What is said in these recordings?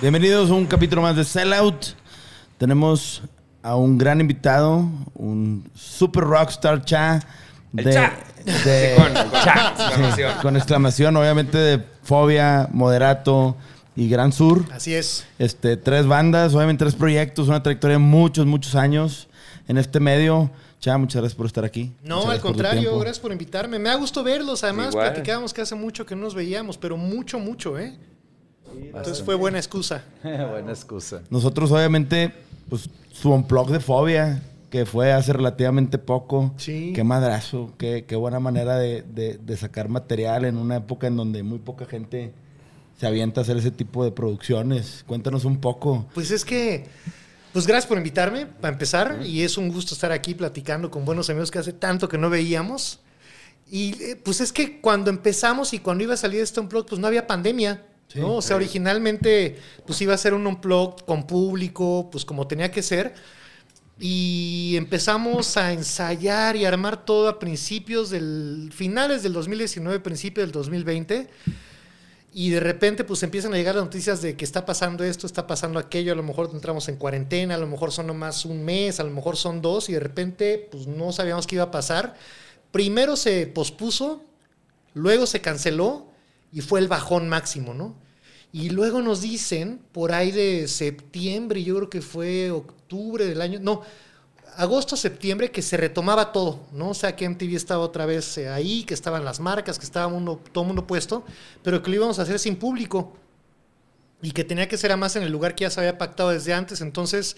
Bienvenidos a un capítulo más de Sellout. Tenemos a un gran invitado, un super rockstar cha. El de- cha. de- Con- con exclamación. con exclamación, obviamente de Fobia, Moderato y Gran Sur. Así es. Este, tres bandas, obviamente tres proyectos, una trayectoria de muchos, muchos años en este medio. Cha, muchas gracias por estar aquí. Muchas No, al contrario, gracias por invitarme. Me ha gustado verlos. Además, Igual. platicábamos que hace mucho que no nos veíamos, pero mucho, mucho, ¿eh? Entonces fue buena excusa. Buena excusa. Nosotros, obviamente, pues su unplug de Fobia, que fue hace relativamente poco. Sí. Qué madrazo, qué, qué buena manera de, de- de sacar material en una época en donde muy poca gente se avienta a hacer ese tipo de producciones. Cuéntanos un poco. Pues es que, pues gracias por invitarme, para empezar. Y es un gusto estar aquí platicando con buenos amigos que hace tanto que no veíamos. Y eh, pues es que cuando empezamos y cuando iba a salir este unplug, pues no había pandemia. Sí. ¿no? O sea, originalmente, pues iba a ser un unplug con público, pues como tenía que ser. Y empezamos a ensayar y armar todo a principios del, finales del 2019, principios del 2020. Y de repente pues empiezan a llegar las noticias de que está pasando esto, está pasando aquello, a lo mejor entramos en cuarentena, a lo mejor son nomás un mes, a lo mejor son dos, y de repente pues no sabíamos qué iba a pasar. Primero se pospuso, luego se canceló y fue el bajón máximo, ¿no? Y luego nos dicen, por ahí de septiembre, yo creo que fue octubre del año, no, agosto, septiembre, que se retomaba todo, ¿no? O sea, que MTV estaba otra vez eh, ahí, que estaban las marcas, que estaba mundo, todo el mundo puesto, pero que lo íbamos a hacer sin público y que tenía que ser además en el lugar que ya se había pactado desde antes. Entonces,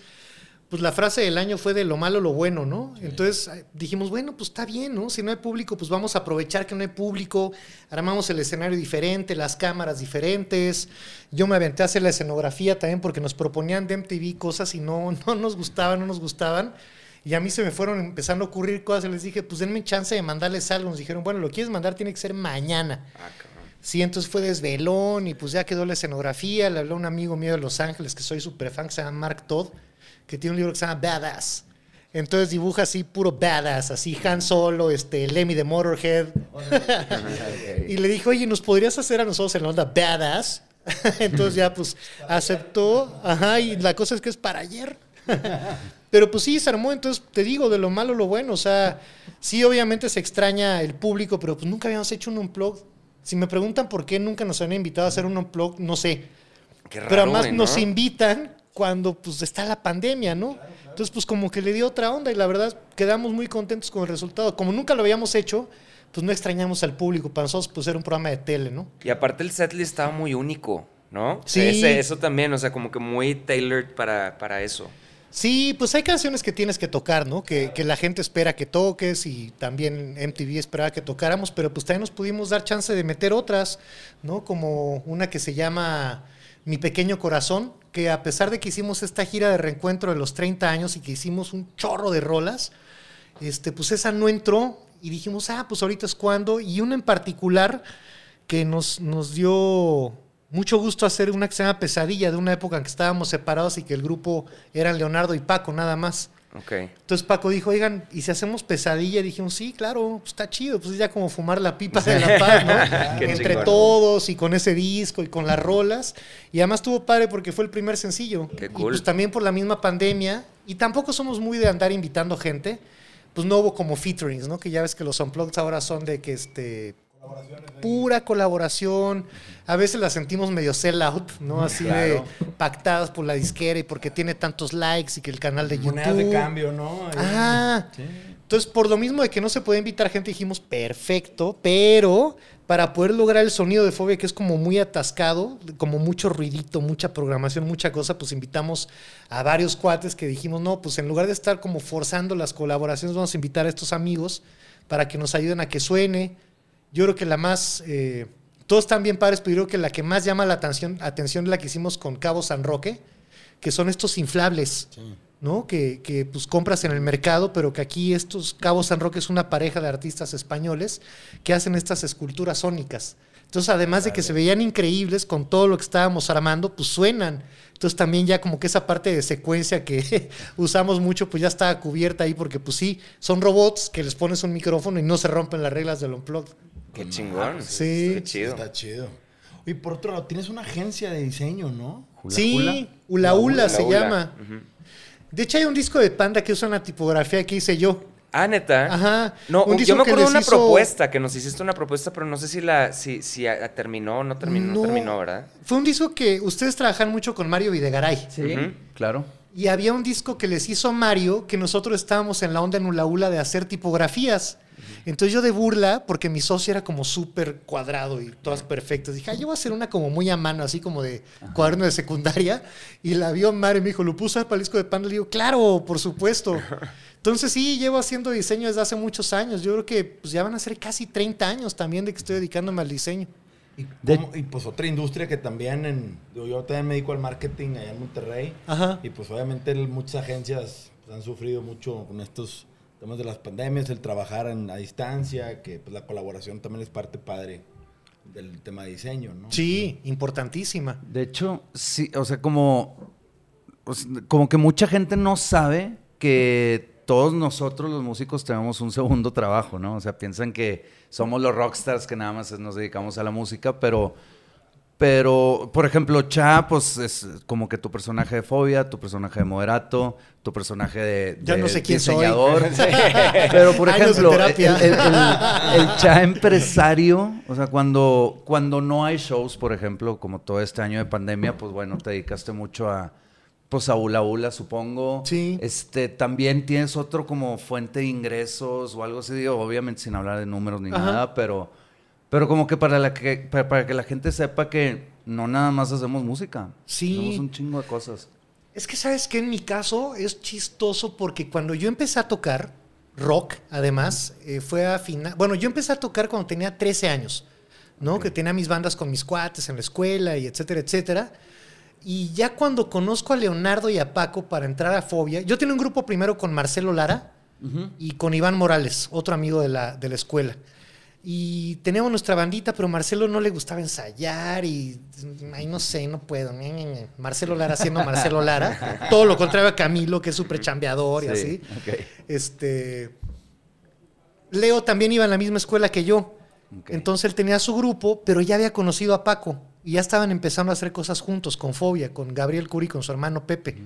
pues la frase del año fue de lo malo, lo bueno, ¿no? Entonces eh, dijimos, bueno, pues está bien, ¿no? Si no hay público, pues vamos a aprovechar que no hay público, armamos el escenario diferente, las cámaras diferentes. Yo me aventé a hacer la escenografía también porque nos proponían de MTV cosas y no, no nos gustaban, no nos gustaban. Y a mí se me fueron empezando a ocurrir cosas y les dije, pues denme chance de mandarles algo. Nos dijeron, bueno, lo quieres mandar, tiene que ser mañana. Ah. Sí, entonces fue desvelón y pues ya quedó la escenografía. Le habló un amigo mío de Los Ángeles que soy súper fan, que se llama Mark Todd, que tiene un libro que se llama Badass. Entonces dibuja así puro badass, así Han Solo, este, Lemmy de Motorhead. y le dijo, oye, ¿nos podrías hacer a nosotros en la onda badass? Entonces ya pues aceptó. Ajá, y la cosa es que es para ayer. Pero pues sí, se armó, entonces te digo, de lo malo lo bueno. O sea, sí, obviamente se extraña el público, pero pues nunca habíamos hecho un unplug. Si me preguntan por qué nunca nos han invitado a hacer un unplug, no sé. Qué raro, pero además nos invitan cuando pues está la pandemia, ¿no? Entonces pues como que le dio otra onda y la verdad quedamos muy contentos con el resultado. Como nunca lo habíamos hecho, pues no extrañamos al público. Para nosotros pues era un programa de tele, ¿no? Y aparte el setlist estaba muy único, ¿no? Sí. Ese- eso también, o sea, como que muy tailored para, para eso. Sí, pues hay canciones que tienes que tocar, ¿no? Que, la gente espera que toques y también MTV esperaba que tocáramos, pero pues también nos pudimos dar chance de meter otras, ¿no? Como una que se llama Mi Pequeño Corazón, que a pesar de que hicimos esta gira de reencuentro de los 30 años y que hicimos un chorro de rolas, este, pues esa no entró y dijimos, ah, pues ahorita es cuando. Y una en particular que nos, nos dio mucho gusto hacer una que se llama Pesadilla, de una época en que estábamos separados y que el grupo eran Leonardo y Paco, nada más. Ok. Entonces Paco dijo, oigan, ¿y si hacemos pesadilla? Y dijimos, sí, claro, pues está chido, pues es ya como fumar la pipa de la paz, ¿no? Entre chingón. todos y con ese disco y con las rolas. Y además estuvo padre porque fue el primer sencillo. Qué Y cool. pues también por la misma pandemia. Y tampoco somos muy de andar invitando gente. Pues no hubo como featurings, ¿no? Que ya ves que los unplugged ahora son de que este pura colaboración. A veces la sentimos medio sell out, ¿no? Así Claro. de pactadas por la disquera y porque tiene tantos likes y que el canal de YouTube. Monedas de cambio, ¿no? Ah, Sí. entonces por lo mismo de que no se puede invitar gente, dijimos, perfecto, pero para poder lograr el sonido de Fobia, que es como muy atascado, como mucho ruidito, mucha programación, mucha cosa, pues invitamos a varios cuates que dijimos, no, pues en lugar de estar como forzando las colaboraciones, vamos a invitar a estos amigos para que nos ayuden a que suene. Yo creo que la más, eh, todos están bien padres, pero yo creo que la que más llama la atención, atención es la que hicimos con Cabo San Roque, que son estos inflables. ¿no? Que, que, pues compras en el mercado, pero que aquí estos Cabo San Roque es una pareja de artistas españoles que hacen estas esculturas sónicas. Entonces, además de que se veían increíbles con todo lo que estábamos armando, pues suenan. Entonces también ya como que esa parte de secuencia que usamos mucho, pues ya estaba cubierta ahí porque pues sí, son robots que les pones un micrófono y no se rompen las reglas del unplugged. Qué chingón. Sí. Qué chido. Está chido. Y por otro lado, tienes una agencia de diseño, ¿no? Hula sí, Hula. Ula Ula La se Ula. llama. De hecho hay un disco de Panda que usa una tipografía que hice yo. Ah, neta. Ajá. No, Un yo me acuerdo de una hizo- propuesta, que nos hiciste una propuesta, pero no sé si la si, si a- terminó o no terminó, no No. terminó, ¿verdad? Fue un disco que ustedes trabajan mucho con Mario Videgaray. Sí, claro. Y había un disco que les hizo Mario que nosotros estábamos en la onda en Ula Ula de hacer tipografías. Entonces yo de burla, porque mi socio era como súper cuadrado y todas perfectas, dije, ah, yo voy a hacer una como muy a mano, así como de cuaderno de secundaria. Y la vio Mario y me dijo, ¿lo puso para el disco de Panda? Le digo, claro, por supuesto. Entonces sí, llevo haciendo diseño desde hace muchos años. Yo creo que pues, ya van a ser casi 30 años también de que estoy dedicándome al diseño. Y, De- cómo- y, pues otra industria que también, en, yo también me dedico al marketing allá en Monterrey. Ajá. Y pues obviamente el- muchas agencias pues, han sufrido mucho con estos temas de las pandemias, el trabajar en- a distancia, que pues la colaboración también es parte padre del tema de diseño, ¿no? Sí, importantísima. De hecho, sí, o sea, como, o sea, como que mucha gente no sabe que todos nosotros los músicos tenemos un segundo trabajo, ¿no? O sea, piensan que somos los rockstars que nada más nos dedicamos a la música, pero, pero, por ejemplo, Cha, pues es como que tu personaje de Fobia, tu personaje de Moderato, tu personaje de, de no sé quién soy. diseñador. Pero, por ejemplo, el, el- el- el Cha empresario, o sea, cuando, cuando no hay shows, por ejemplo, como todo este año de pandemia, pues bueno, te dedicaste mucho a, pues a Ula Ula, supongo. Sí. Este, también tienes otro como fuente de ingresos o algo así, digo, obviamente sin hablar de números ni Ajá. nada, pero, pero como que para, la que para, para que la gente sepa que no nada más hacemos música. Sí. Hacemos un chingo de cosas. Es que sabes que en mi caso es chistoso porque cuando yo empecé a tocar rock, además, eh, fue a final. Bueno, yo empecé a tocar cuando tenía 13 años, ¿no? Que tenía mis bandas con mis cuates en la escuela y etcétera, etcétera. Y ya cuando conozco a Leonardo y a Paco para entrar a Fobia, yo tenía un grupo primero con Marcelo Lara y con Iván Morales, otro amigo de la, de la escuela. Y teníamos nuestra bandita, pero Marcelo no le gustaba ensayar y, ay, no sé, no puedo. Marcelo Lara siendo Marcelo Lara. Todo lo contrario a Camilo, que es súper chambeador y así. Este. Leo también iba en la misma escuela que yo. Entonces él tenía su grupo, pero ya había conocido a Paco. Y ya estaban empezando a hacer cosas juntos, con Fobia, con Gabriel Curi, con su hermano Pepe.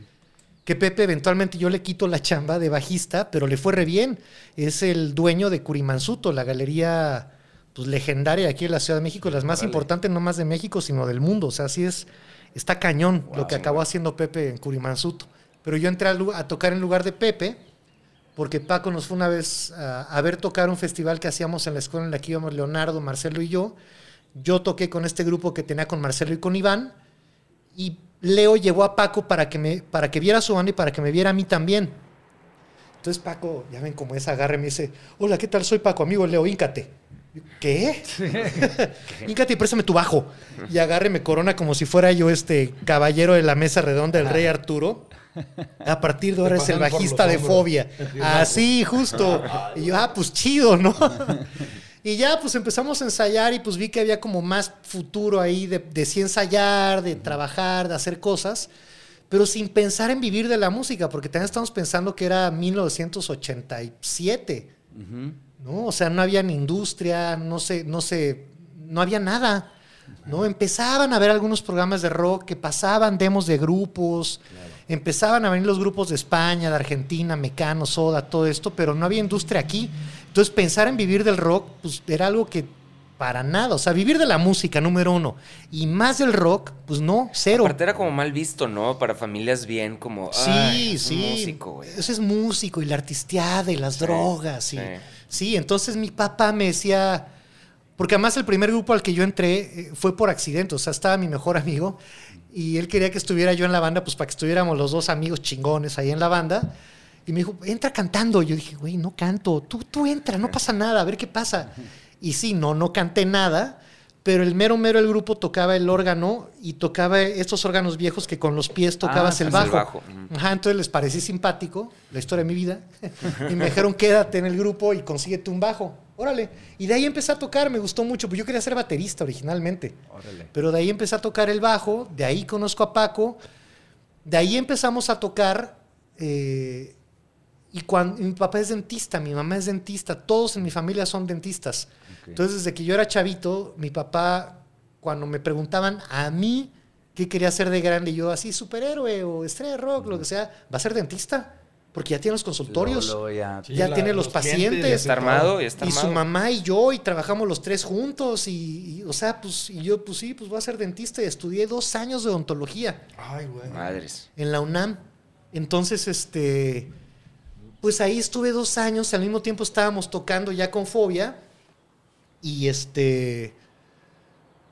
Que Pepe eventualmente yo le quito la chamba de bajista, pero le fue re bien. Es el dueño de Curimansuto, la galería pues, legendaria aquí en la Ciudad de México, las más Órale. importantes no más de México, sino del mundo. O sea, así es, está cañón lo que acabó haciendo Pepe en Curimansuto. Pero yo entré a tocar en lugar de Pepe, porque Paco nos fue una vez a, a ver tocar un festival que hacíamos en la escuela en la que íbamos Leonardo, Marcelo y yo. Yo toqué con este grupo que tenía con Marcelo y con Iván. Y Leo llevó a Paco para que, me, para que viera su banda y para que me viera a mí también. Entonces Paco, ya ven cómo es, agarre y me dice, hola, ¿qué tal? Soy Paco, amigo Leo, íncate. Yo, ¿Qué? íncate y préstame tu bajo. Y agarre y me corona como si fuera yo este caballero de la mesa redonda del rey Arturo. A partir de ahora es el bajista de. Fobia. Así, justo. Y yo, ah, pues chido, ¿no? Y ya, pues empezamos a ensayar y pues vi que había como más futuro ahí de, de sí ensayar, de trabajar, de hacer cosas, pero sin pensar en vivir de la música, porque también estamos pensando que era 1987, Ujú. ¿no? O sea, no había ni industria, no sé, no sé, no había nada, ¿no? Empezaban a haber algunos programas de rock que pasaban demos de grupos, empezaban a venir los grupos de España, de Argentina, Mecano, Soda, todo esto, pero no había industria aquí. Entonces, pensar en vivir del rock, pues era algo que para nada, o sea, vivir de la música, número uno, y más del rock, pues no, cero. Aparte era como mal visto, ¿no? Para familias bien, como. Sí, "Ay, es un sí. músico, güey. Ese es músico y la artisteada y las Sí, drogas. Y, sí. sí. entonces mi papá me decía, porque además el primer grupo al que yo entré eh, fue por accidente, o sea, estaba mi mejor amigo y él quería que estuviera yo en la banda, pues para que estuviéramos los dos amigos chingones ahí en la banda. Y me dijo, entra cantando. Yo dije, güey, no canto, tú, tú entra, no pasa nada, a ver qué pasa. Y sí, no, no canté nada, pero el mero mero del grupo tocaba el órgano y tocaba estos órganos viejos que con los pies tocabas Ah, el bajo. el bajo, ujú. Ajá, entonces les parecí simpático la historia de mi vida y me dijeron quédate en el grupo y consíguete un bajo. Órale. Y de ahí empecé a tocar, me gustó mucho, pues yo quería ser baterista originalmente. Órale. Pero de ahí empecé a tocar el bajo, de ahí conozco a Paco, de ahí empezamos a tocar. eh, y cuando mi papá es dentista, mi mamá es dentista, todos en mi familia son dentistas. Entonces, desde que yo era chavito, mi papá, cuando me preguntaban a mí qué quería ser de grande, yo así, superhéroe o estrella de rock, lo que sea, va a ser dentista, porque ya tiene los consultorios. Ya. Sí, ya la- tiene los pacientes. Ya está armado, ya está Y armado. su mamá y yo, y trabajamos los tres juntos, y, y, o sea, pues, y yo, pues sí, pues voy a ser dentista, y estudié dos años de odontología Ay, güey. Madres. en la UNAM. Entonces, este, pues ahí estuve dos años, al mismo tiempo estábamos tocando ya con Fobia, y este,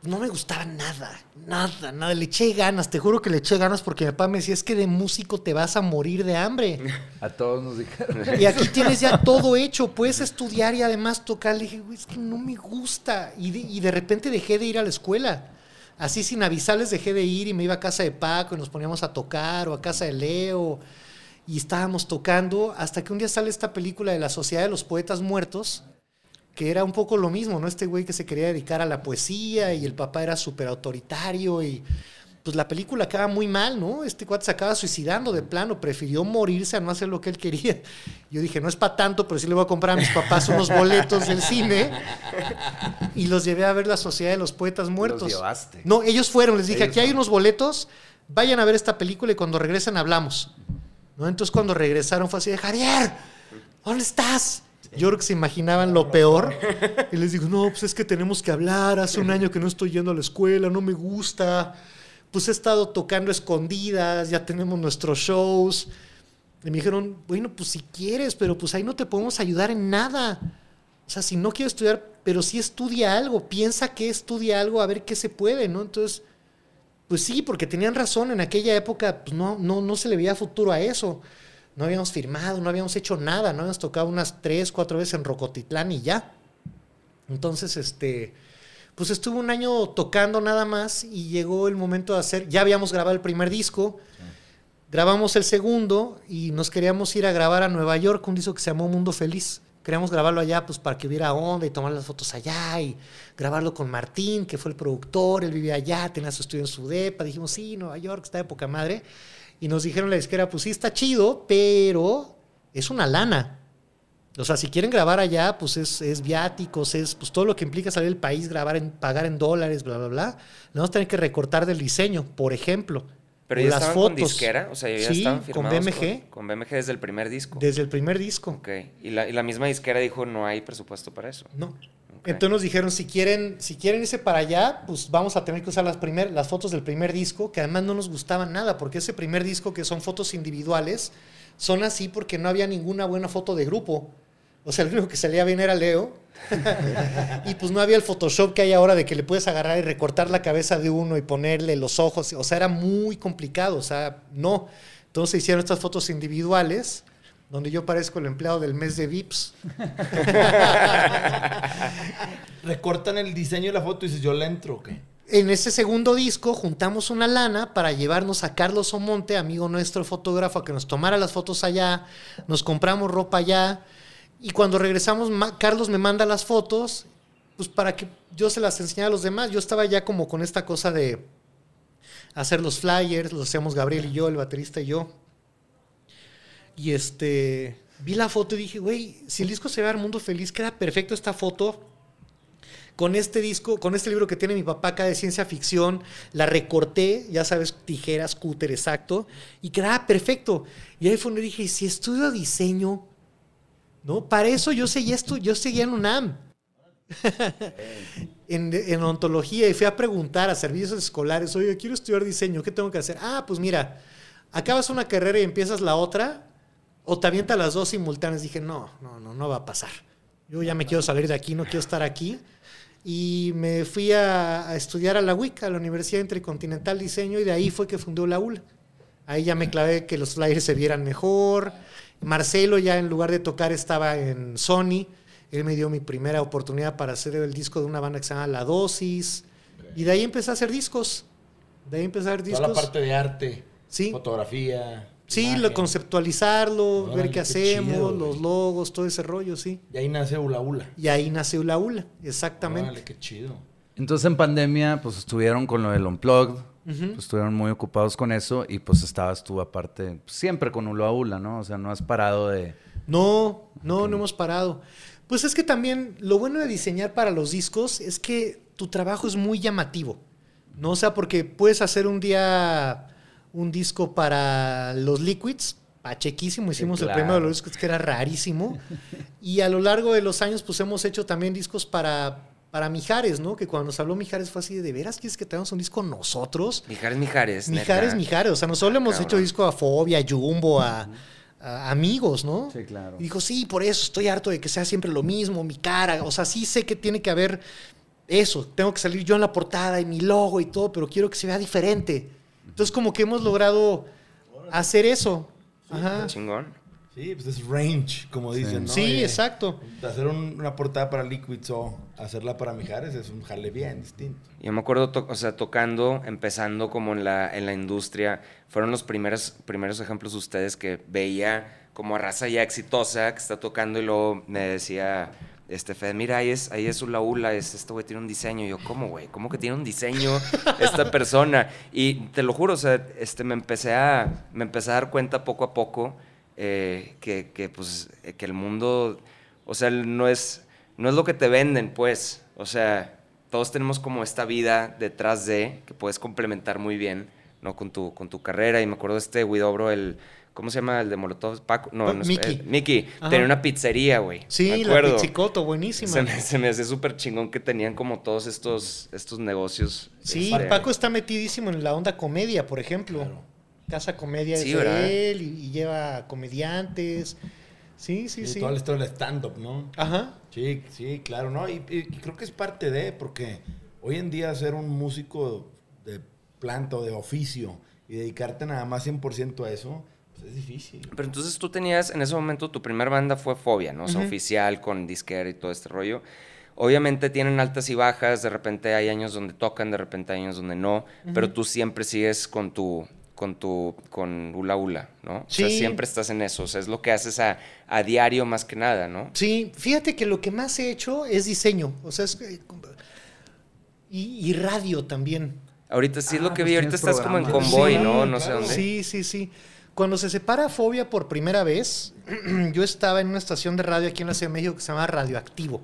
no me gustaba nada, nada, nada, le eché ganas, te juro que le eché ganas porque mi papá me decía, es que de músico te vas a morir de hambre. A todos nos dijeron. Y aquí tienes ya todo hecho, puedes estudiar y además tocar. Le dije, güey, es que no me gusta. Y de, y de repente dejé de ir a la escuela. Así sin avisarles dejé de ir y me iba a casa de Paco y nos poníamos a tocar o a casa de Leo y estábamos tocando hasta que un día sale esta película de la Sociedad de los Poetas Muertos, que era un poco lo mismo, ¿no? Este güey que se quería dedicar a la poesía y el papá era súper autoritario y pues la película acaba muy mal, ¿no? Este cuate se acaba suicidando de plano, prefirió morirse a no hacer lo que él quería. Yo dije, no es para tanto, pero sí le voy a comprar a mis papás unos boletos del cine y los llevé a ver la Sociedad de los Poetas Muertos. Los llevaste. No, ellos fueron, les dije, Ellos aquí hay unos boletos, vayan a ver esta película y cuando regresen hablamos. ¿No? Entonces cuando regresaron fue así de, Javier, ¿dónde estás? Yo creo que se imaginaban lo peor. Y les digo, no, pues es que tenemos que hablar, hace un año que no estoy yendo a la escuela, no me gusta. Pues he estado tocando escondidas, ya tenemos nuestros shows. Y me dijeron, bueno, pues si quieres, pero pues ahí no te podemos ayudar en nada. O sea, si no quiero estudiar, pero sí estudia algo, piensa que estudia algo, a ver qué se puede, ¿no? Entonces, pues sí, porque tenían razón, en aquella época pues no, no, no se le veía futuro a eso. No habíamos firmado, no habíamos hecho nada, no habíamos tocado unas tres, cuatro veces en Rocotitlán y ya. Entonces, este, pues estuve un año tocando nada más y llegó el momento de hacer, ya habíamos grabado el primer disco, grabamos el segundo y nos queríamos ir a grabar a Nueva York, un disco que se llamó Mundo Feliz. Queríamos grabarlo allá pues para que hubiera onda y tomar las fotos allá y grabarlo con Martín, que fue el productor, él vivía allá, tenía su estudio en su depa, dijimos, sí, Nueva York, está de poca madre. Y nos dijeron la disquera, pues sí, está chido, pero es una lana. O sea, si quieren grabar allá, pues es, es viáticos, es pues todo lo que implica salir del país, grabar en, pagar en dólares, bla, bla, bla. Le vamos a tener que recortar del diseño, por ejemplo. Pero ya las estaban con fotos. disquera, o sea, ya Sí, estaban con BMG. Con, BMG desde el primer disco. Desde el primer disco. Ok. Y la, y la misma disquera dijo, no hay presupuesto para eso. No. Ok. Entonces nos dijeron, si quieren, si quieren irse para allá, pues vamos a tener que usar las, primer, las fotos del primer disco, que además no nos gustaban nada, porque ese primer disco, que son fotos individuales, son así porque no había ninguna buena foto de grupo. O sea, el único que salía bien era Leo. y pues no había el Photoshop que hay ahora de que le puedes agarrar y recortar la cabeza de uno y ponerle los ojos. O sea, era muy complicado. O sea, no. Entonces hicieron estas fotos individuales, donde yo parezco el empleado del mes de VIPS. Recortan el diseño de la foto y dices, yo le entro. En ese segundo disco juntamos una lana para llevarnos a Carlos Omonte, amigo nuestro fotógrafo, a que nos tomara las fotos allá, nos compramos ropa allá y cuando regresamos Carlos me manda las fotos pues para que yo se las enseñara a los demás. Yo estaba ya como con esta cosa de hacer los flyers, los hacíamos Gabriel y yo, el baterista y yo. Y este, vi la foto y dije, güey, si el disco se ve al mundo feliz, queda perfecto esta foto con este disco, con este libro que tiene mi papá acá de ciencia ficción, la recorté, ya sabes, tijeras, cúter, exacto, y quedaba perfecto. Y ahí fue donde dije, si estudio diseño, ¿no? Para eso yo seguía, esto, yo seguía en UNAM. en, en ontología y fui a preguntar a servicios escolares, oye, quiero estudiar diseño, ¿qué tengo que hacer? Ah, pues mira, acabas una carrera y empiezas la otra, o te las dos simultáneas. Dije, no, no, no, no va a pasar. Yo ya me quiero salir de aquí, no quiero estar aquí. Y me fui a, a estudiar a la UIC, a la Universidad Intercontinental Diseño, y de ahí fue que fundó la ULA. Ahí ya me clavé que los flyers se vieran mejor. Marcelo ya en lugar de tocar estaba en Sony. Él me dio mi primera oportunidad para hacer el disco de una banda que se llama La Dosis. Y de ahí empecé a hacer discos. De ahí empecé a hacer discos. Toda la parte de arte, Sí. fotografía. Sí, imagen. lo, conceptualizarlo, Órale, ver qué qué hacemos, chido, los logos, todo ese rollo, sí. Y ahí nace Ula Ula. Y ahí nace Ula Ula, exactamente. Órale, qué chido. Entonces en pandemia, pues estuvieron con lo del Unplugged, pues, estuvieron muy ocupados con eso y pues estabas tú aparte, pues, siempre con Ula Ula, ¿no? O sea, no has parado de... No, no, no hemos parado. Pues es que también lo bueno de diseñar para los discos es que tu trabajo es muy llamativo. ¿no? O sea, porque puedes hacer un día un disco para los Liquids, pachequísimo, hicimos el claro. primero de los discos que era rarísimo. y a lo largo de los años, pues hemos hecho también discos para, para Mijares, ¿no? Que cuando nos habló Mijares fue así de, ¿de veras quieres que tengamos un disco nosotros? Mijares, Mijares. Mijares, neta. Mijares. O sea, nosotros le hemos Cabrón. hecho disco a Fobia, a Jumbo, a, a amigos, ¿no? Sí, claro. Y dijo, sí, por eso estoy harto de que sea siempre lo mismo, mi cara. O sea, sí sé que tiene que haber eso. Tengo que salir yo en la portada y mi logo y todo, pero quiero que se vea diferente. Entonces, como que hemos logrado hacer eso. Ajá. Chingón. Sí, pues es range, como dicen, ¿no? Sí, Eh, exacto. Hacer un- una portada para Liquids o hacerla para Mijares es un jale bien distinto. Yo me acuerdo, to- o sea, tocando, empezando como en la, en la industria, fueron los primeros, primeros ejemplos de ustedes que veía como a raza ya exitosa que está tocando y luego me decía, este, Fed, mira, ahí es, ahí es Ula Ula, es, este güey tiene un diseño. Y yo, ¿cómo, güey? ¿Cómo que tiene un diseño esta persona? Y te lo juro, o sea, este, me, empecé a, me empecé a dar cuenta poco a poco eh, que, que, pues, eh, que el mundo, o sea, no es, no es lo que te venden, pues. O sea, todos tenemos como esta vida detrás de que puedes complementar muy bien, ¿no? Con tu, con tu carrera. Y me acuerdo de este Widobro, el, ¿cómo se llama? El de Molotov, Paco. No, Pa- no es- Miki. eh, Miki. Ajá. Tenía una pizzería, güey. Sí, me la. Pizzicoto, buenísima. Se me, se me hace súper chingón que tenían como todos estos, estos negocios. Sí, este, Paco está metidísimo en la onda comedia, por ejemplo. Casa Comedia Sí, de él y, y lleva comediantes. Sí, sí, Y sí. toda la historia del stand-up, ¿no? Ajá. Sí, sí, claro, ¿no? Y, y creo que es parte de, porque hoy en día ser un músico de planta o de oficio y dedicarte nada más 100% a eso, pues es difícil. Pero entonces tú tenías, en ese momento, tu primer banda fue Fobia, ¿no? O sea, oficial, con disquera y todo este rollo. Obviamente tienen altas y bajas, de repente hay años donde tocan, de repente hay años donde no, pero tú siempre sigues con tu, con tu, con Ula Ula, ¿no? O sea, Sí. siempre estás en eso, o sea, es lo que haces a, a diario más que nada, ¿no? Sí, fíjate que lo que más he hecho es diseño. O sea, es que- y, y radio también. Ahorita sí es lo Ah, que pues vi, ahorita estás como en convoy, Sí, ¿no? No sé dónde. Sí, sí, sí. Cuando se separa Fobia por primera vez, yo estaba en una estación de radio aquí en la Ciudad de México que se llama Radioactivo.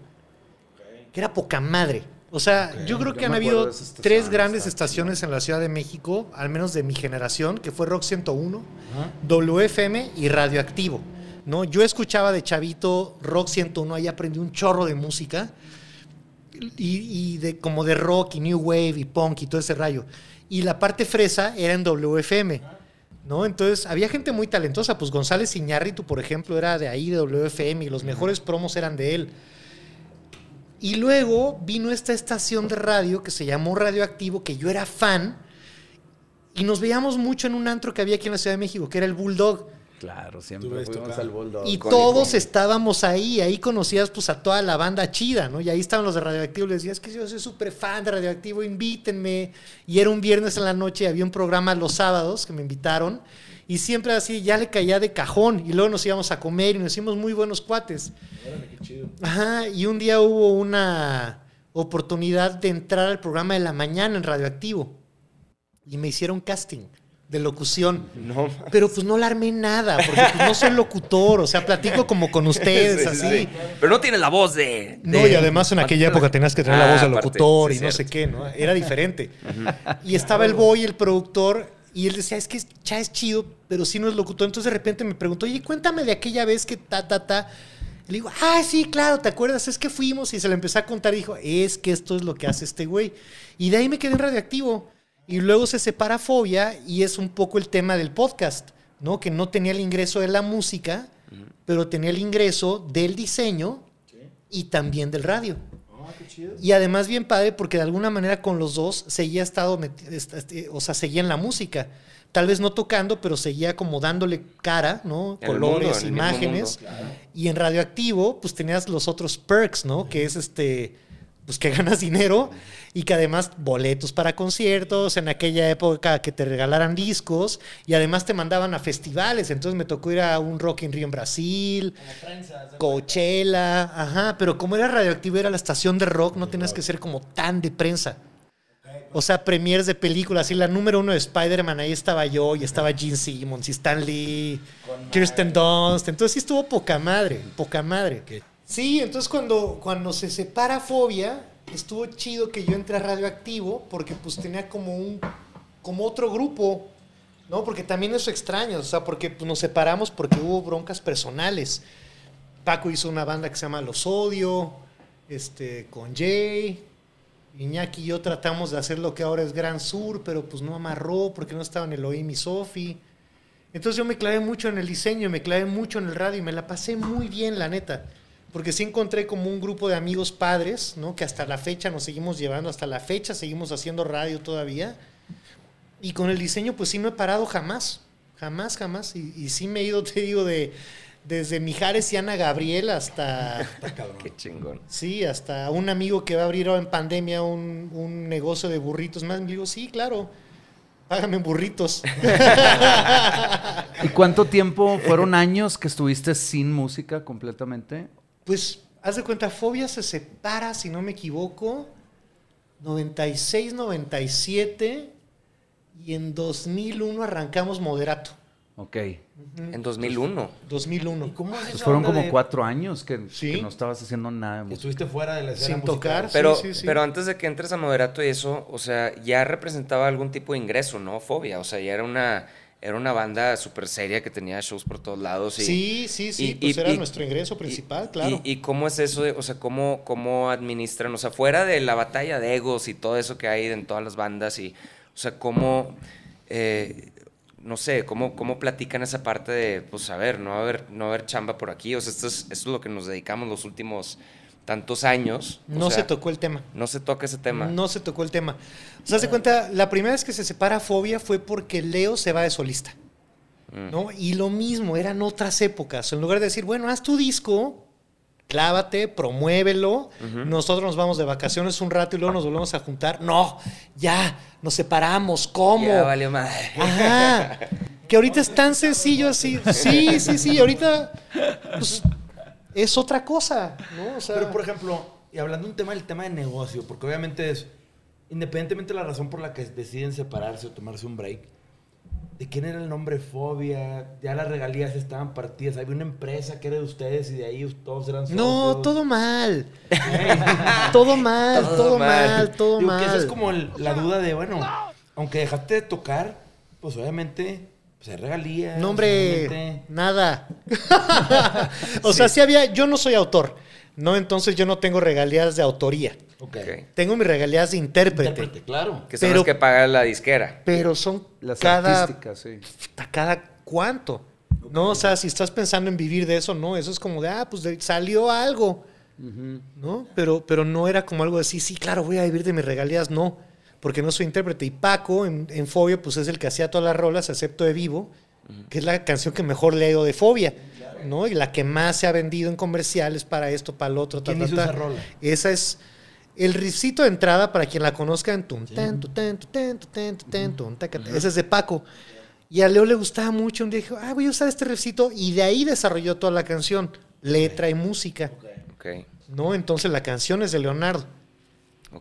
Que era poca madre. O sea, yo creo Yo que han habido tres grandes estaciones en la Ciudad de México, al menos de mi generación, que fue Rock 101, Ajá. WFM y Radioactivo. ¿no? Yo escuchaba de chavito Rock 101, ahí aprendí un chorro de música y, y de, como de rock y new wave y punk y todo ese rayo. Y la parte fresa era en WFM. ¿No? Entonces había gente muy talentosa, pues González Iñárritu, por ejemplo, era de ahí, de WFM, y los mejores promos eran de él. Y luego vino esta estación de radio que se llamó Radioactivo, que yo era fan, y nos veíamos mucho en un antro que había aquí en la Ciudad de México, que era el Bulldog. Claro, siempre fuimos al Bulldog. Y todos estábamos ahí, ahí conocías pues a toda la banda chida, ¿no? Y ahí estaban los de Radioactivo, les decías que yo soy súper fan de Radioactivo, invítenme. Y era un viernes en la noche, había un programa los sábados que me invitaron, y siempre así, ya le caía de cajón, y luego nos íbamos a comer y nos hicimos muy buenos cuates. Ajá, y un día hubo una oportunidad de entrar al programa de la mañana en Radioactivo, y me hicieron casting de locución. No, Pero pues no la armé nada, porque pues, no soy locutor, o sea, platico como con ustedes, Sí, así. sí. Pero no tiene la voz de. No, de- y además en aquella época tenías que tener la Ah, voz del aparte, locutor sí, y no sé qué, ¿no? Era diferente. Y estaba el boy, el productor, y él decía, es que ya es chido, pero sí no es locutor. Entonces de repente me preguntó, oye, cuéntame de aquella vez que ta, ta, ta. Le digo, ah, sí, claro, ¿te acuerdas? Es que fuimos y se le empecé a contar y dijo, es que esto es lo que hace este güey. Y de ahí me quedé en radioactivo. Y luego se separa Fobia y es un poco el tema del podcast, ¿no? Que no tenía el ingreso de la música, pero tenía el ingreso del diseño y también del radio. Y además bien padre porque de alguna manera con los dos seguía estado, este, o sea, seguía en la música. Tal vez no tocando, pero seguía como dándole cara, ¿no? En Colores, mundo, imágenes. mundo, Y en radioactivo, pues tenías los otros perks, ¿no? Que es este pues que ganas dinero y que además boletos para conciertos, en aquella época que te regalaran discos y además te mandaban a festivales. Entonces me tocó ir a un Rock in Rio en Brasil, Coachella, ajá, pero como era radioactivo, era la estación de rock, no tenías que ser como tan de prensa. O sea, premiers de películas. Y la número uno de Spider-Man, ahí estaba yo, y estaba Gene Simmons, y Stan Lee, Kirsten Dunst. Entonces sí estuvo poca madre, poca madre. Sí, entonces cuando, cuando se separa Fobia, estuvo chido que yo entré a Radioactivo, porque pues tenía como un, como otro grupo, ¿no? Porque también eso extraño, o sea, porque pues, nos separamos porque hubo broncas personales. Paco hizo una banda que se llama Los Odio, este, con Jay, Iñaki y yo tratamos de hacer lo que ahora es Gran Sur, pero pues no amarró porque no estaban Elohim y Sofi. Entonces yo me clavé mucho en el diseño, me clavé mucho en el radio y me la pasé muy bien, la neta. Porque sí encontré como un grupo de amigos padres, ¿no? Que hasta la fecha nos seguimos llevando, hasta la fecha seguimos haciendo radio todavía. Y con el diseño pues sí no he parado jamás, jamás, jamás. Y, y sí me he ido, te digo, de, desde Mijares y Ana Gabriel hasta... Qué chingón. Sí, hasta un amigo que va a abrir ahora en pandemia un, un negocio de burritos más. Me digo, sí, claro, págame burritos. ¿Y cuánto tiempo fueron años que estuviste sin música completamente? Pues, haz de cuenta, Fobia se separa, si no me equivoco, 96, 97 y en 2001 arrancamos Moderato. Ok. En 2001. 2001. ¿Y cómo es Pues fueron como de- cuatro años que, Sí. que no estabas haciendo nada de. Estuviste fuera de la escena Sin musical? tocar. Pero, sí, sí. pero antes de que entres a moderato y eso, o sea, ya representaba algún tipo de ingreso, ¿no? Fobia. O sea, ya era una, era una banda súper seria que tenía shows por todos lados. Y, sí, sí, sí, y- pues y- era nuestro ingreso principal, claro. ¿Y, cómo es eso? de- o sea, ¿cómo, ¿cómo administran? O sea, fuera de la batalla de egos y todo eso que hay en todas las bandas y, o sea, ¿cómo, eh, no sé, cómo, cómo platican esa parte de, pues, a ver, no va a haber, no haber chamba por aquí? O sea, esto es, esto es lo que nos dedicamos los últimos tantos años. O no sea, se tocó el tema. No se toca ese tema. No se tocó el tema. O sea, se cuenta, la primera vez que se separa Fobia fue porque Leo se va de solista. Mm. ¿no? Y lo mismo, eran otras épocas. En lugar de decir, bueno, haz tu disco, clávate, promuévelo, nosotros nos vamos de vacaciones un rato y luego nos volvemos a juntar. No, ya, nos separamos, ¿cómo? Ya valió madre. Ajá. Que ahorita es tan sencillo así. Sí, sí, sí, ahorita pues, es otra cosa, ¿no? O sea, Pero, por ejemplo, y hablando un tema del tema de negocio, porque obviamente es, independientemente de la razón por la que deciden separarse o tomarse un break, ¿de quién era el nombre Fobia? Ya las regalías estaban partidas. Había una empresa que era de ustedes y de ahí todos eran socios. no, todo mal. todo mal, Todo todo, mal. mal, todo Digo, mal. que esa es como el- la duda de, bueno, aunque dejaste de tocar, pues obviamente, pues hay regalías. No, hombre, nada. o sea, sí había, yo no soy autor, ¿no? Entonces yo no tengo regalías de autoría. Ok. Ok. Tengo mis regalías de intérprete. Intérprete, claro. Que son Pero- que paga la disquera. Pero son Las cada, artísticas, sí. cada cuánto. No, o sea, si estás pensando en vivir de eso, no, eso es como de, ah, pues de- salió algo, ¿no? Pero, pero no era como algo de, sí, sí, claro, voy a vivir de mis regalías, no, porque no soy intérprete. Y Paco, en, en Fobia, pues es el que hacía todas las rolas, excepto de Vivo, que es la canción que mejor le ha ido de Fobia, ¿no? Y la que más se ha vendido en comerciales para esto, para el otro, ta, ¿Quién ta, esa rola? Esa es el riffcito de entrada para quien la conozca en tum, tan, tu, tan, tu, tan, tu, tan, tu, tan, tum, taca, ta. Ese es de Paco. Y a Leo le gustaba mucho. Un día dijo, ah, voy a usar este riffcito. Y de ahí desarrolló toda la canción, letra y música. Ok. ¿No? Entonces la canción es de Leonardo.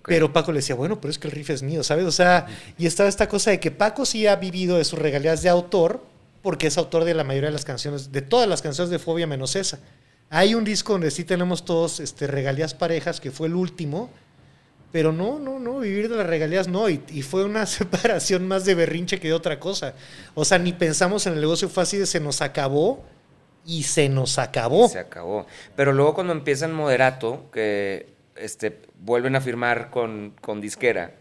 Pero Paco le decía, bueno, pero es que el riff es mío, ¿sabes? O sea, y estaba esta cosa de que Paco sí ha vivido de sus regalías de autor, porque es autor de la mayoría de las canciones, de todas las canciones de Fobia menos esa. Hay un disco donde sí tenemos todos este, regalías parejas, que fue el último, pero no, no, no, vivir de las regalías no, y, y fue una separación más de berrinche que de otra cosa. O sea, ni pensamos en el negocio, de se nos acabó y se nos acabó. Se acabó. Pero luego cuando empiezan moderato, que este, vuelven a firmar con, con disquera.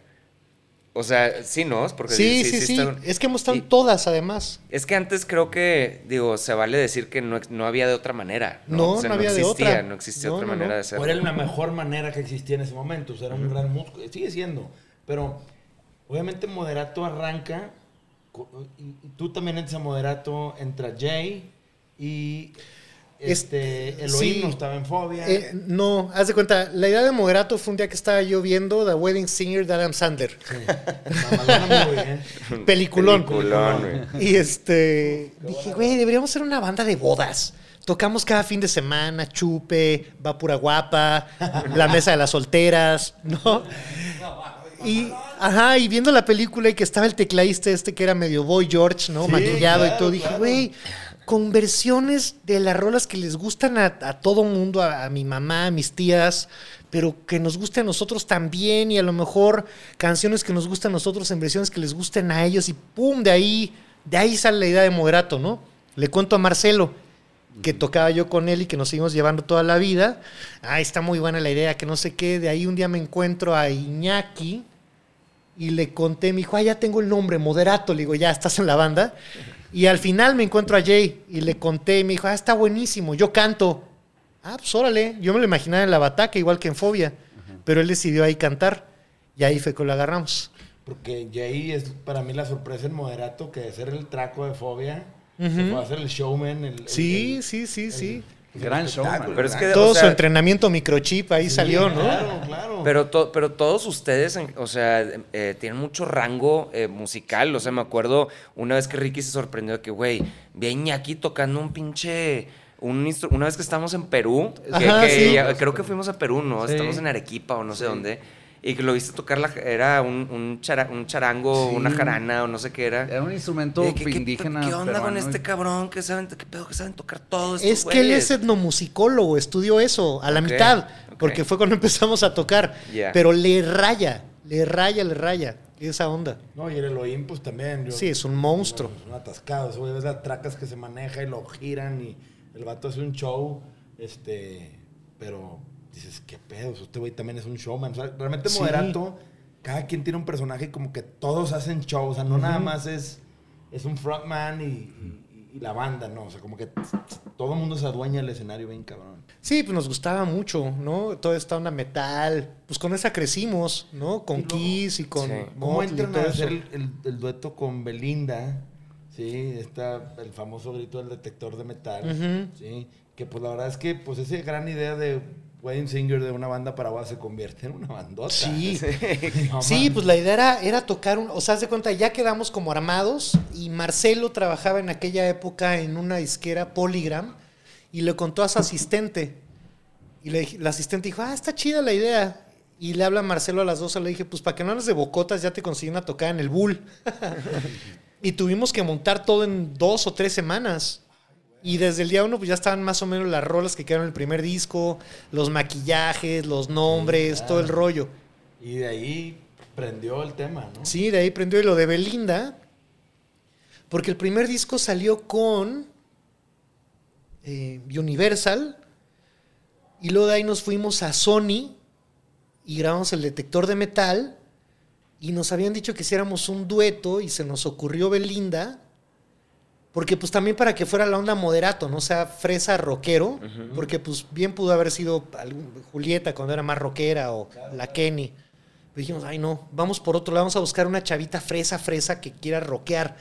O sea, sí, ¿no? Porque Sí, sí, sí. están- Es que hemos estado en todas, además. Es que antes creo que, digo, se vale decir que no, no había de otra manera. No, No, O sea, no había de existía, otra. No existía No, otra no, manera no. de O hacerlo. era la mejor manera que existía en ese momento. O sea, era un gran músculo. Sigue siendo. Pero, obviamente, Moderato arranca. y tú también entras a Moderato, entra Jay. Y Este, Elohim sí. no estaba en Fobia. Eh, no, haz de cuenta, la idea de Moderato fue un día que estaba yo viendo The Wedding Singer de Adam Sandler. Sí. Mamalona muy bien. Peliculón. Peliculón, güey. Y este, dije, güey, deberíamos ser una banda de bodas. Tocamos cada fin de semana, chupe, va pura guapa, la mesa de las solteras, ¿no? Y, ajá, y viendo la película y que estaba el tecladista este que era medio Boy George, ¿no? Sí, Maquillado y todo, dije, güey, versiones de las rolas que les gustan a, a todo mundo, a, a mi mamá, a mis tías, pero que nos guste a nosotros también y a lo mejor canciones que nos gustan a nosotros en versiones que les gusten a ellos y pum, de ahí, de ahí sale la idea de Moderato, ¿no? Le cuento a Marcelo que tocaba yo con él y que nos seguimos llevando toda la vida. Ah, está muy buena la idea, que no sé qué. De ahí un día me encuentro a Iñaki y le conté, me dijo, ah, ya tengo el nombre, Moderato. Le digo, ya, estás en la banda. Y al final me encuentro a Jay y le conté y me dijo, ah, está buenísimo, yo canto. Ah, pues órale, yo me lo imaginaba en la bataca, igual que en Fobia. Pero él decidió ahí cantar y ahí fue que lo agarramos. Porque Jay es para mí la sorpresa en Moderato que de ser el traco de Fobia, se fue a hacer el showman. El, Sí, el- sí, sí, sí. Gran showman. Pero es que. Todo o sea, su entrenamiento microchip ahí Sí, salió, ¿no? Claro, claro. Pero, to- pero todos ustedes, o sea, eh, tienen mucho rango eh, musical. O sea, me acuerdo una vez que Ricky se sorprendió de que, güey, vi a Iñaki tocando un pinche... Un una vez que estábamos en Perú, que, Ajá, que sí. ya- creo que fuimos a Perú, ¿no? Sí. Estamos en Arequipa o no sé dónde. Y que lo viste tocar, la, era un, un, chara- un charango, Sí. una jarana o no sé qué era. Era un instrumento Eh, ¿qué- qué- indígena. ¿Qué, onda con este cabrón? ¿Qué saben, qué pedo que saben tocar todo estos Es que él es etnomusicólogo, estudió eso a la mitad, porque fue cuando empezamos a tocar. Pero le raya, le raya, le raya esa onda. No, y el Elohim, pues también. yo- Sí, es un monstruo. Es un atascado. Eso, ves las tracas que se maneja y lo giran y el vato hace un show. Este. Pero dices, ¿qué pedo? Este güey también es un showman. O sea, realmente Sí. Moderato, cada quien tiene un personaje como que todos hacen show. O sea, no nada más es, es un frontman y, y- y la banda, no. O sea, como que todo el mundo se adueña del escenario bien cabrón. Sí, pues nos gustaba mucho, ¿no? Toda esta onda metal. Pues con esa crecimos, ¿no? Con Y luego- Kiss y con Sí. ¿Cómo entran a hacer el, el- el dueto con Belinda? Sí, está el famoso grito del detector de metal. Sí, que pues la verdad es que pues esa gran idea de Wedding Singer de una banda para bodas se convierte en una bandota. Sí. No Sí, pues la idea era, era tocar un. O sea, haz de cuenta, ya quedamos como armados y Marcelo trabajaba en aquella época en una disquera Polygram y le contó a su asistente. Y le, la asistente dijo, ah, está chida la idea. Y le habla a Marcelo a las 12, le dije, pues para que no andes de bocotas, ya te conseguí una tocada en el Bull. y tuvimos que montar todo en dos o tres semanas. Y desde el día uno, pues ya estaban más o menos las rolas que quedaron en el primer disco, los maquillajes, los nombres, todo el rollo. Y de ahí prendió el tema, ¿no? Sí, de ahí prendió y lo de Belinda. Porque el primer disco salió con eh, Universal. Y luego de ahí nos fuimos a Sony y grabamos el detector de metal. Y nos habían dicho que hiciéramos un dueto y se nos ocurrió Belinda. Porque pues también para que fuera la onda moderato, no sea fresa rockero. Porque pues bien pudo haber sido algún- Julieta cuando era más rockera o la Kenny. Pero dijimos, ay no, vamos por otro lado, vamos a buscar una chavita fresa, fresa que quiera rockear.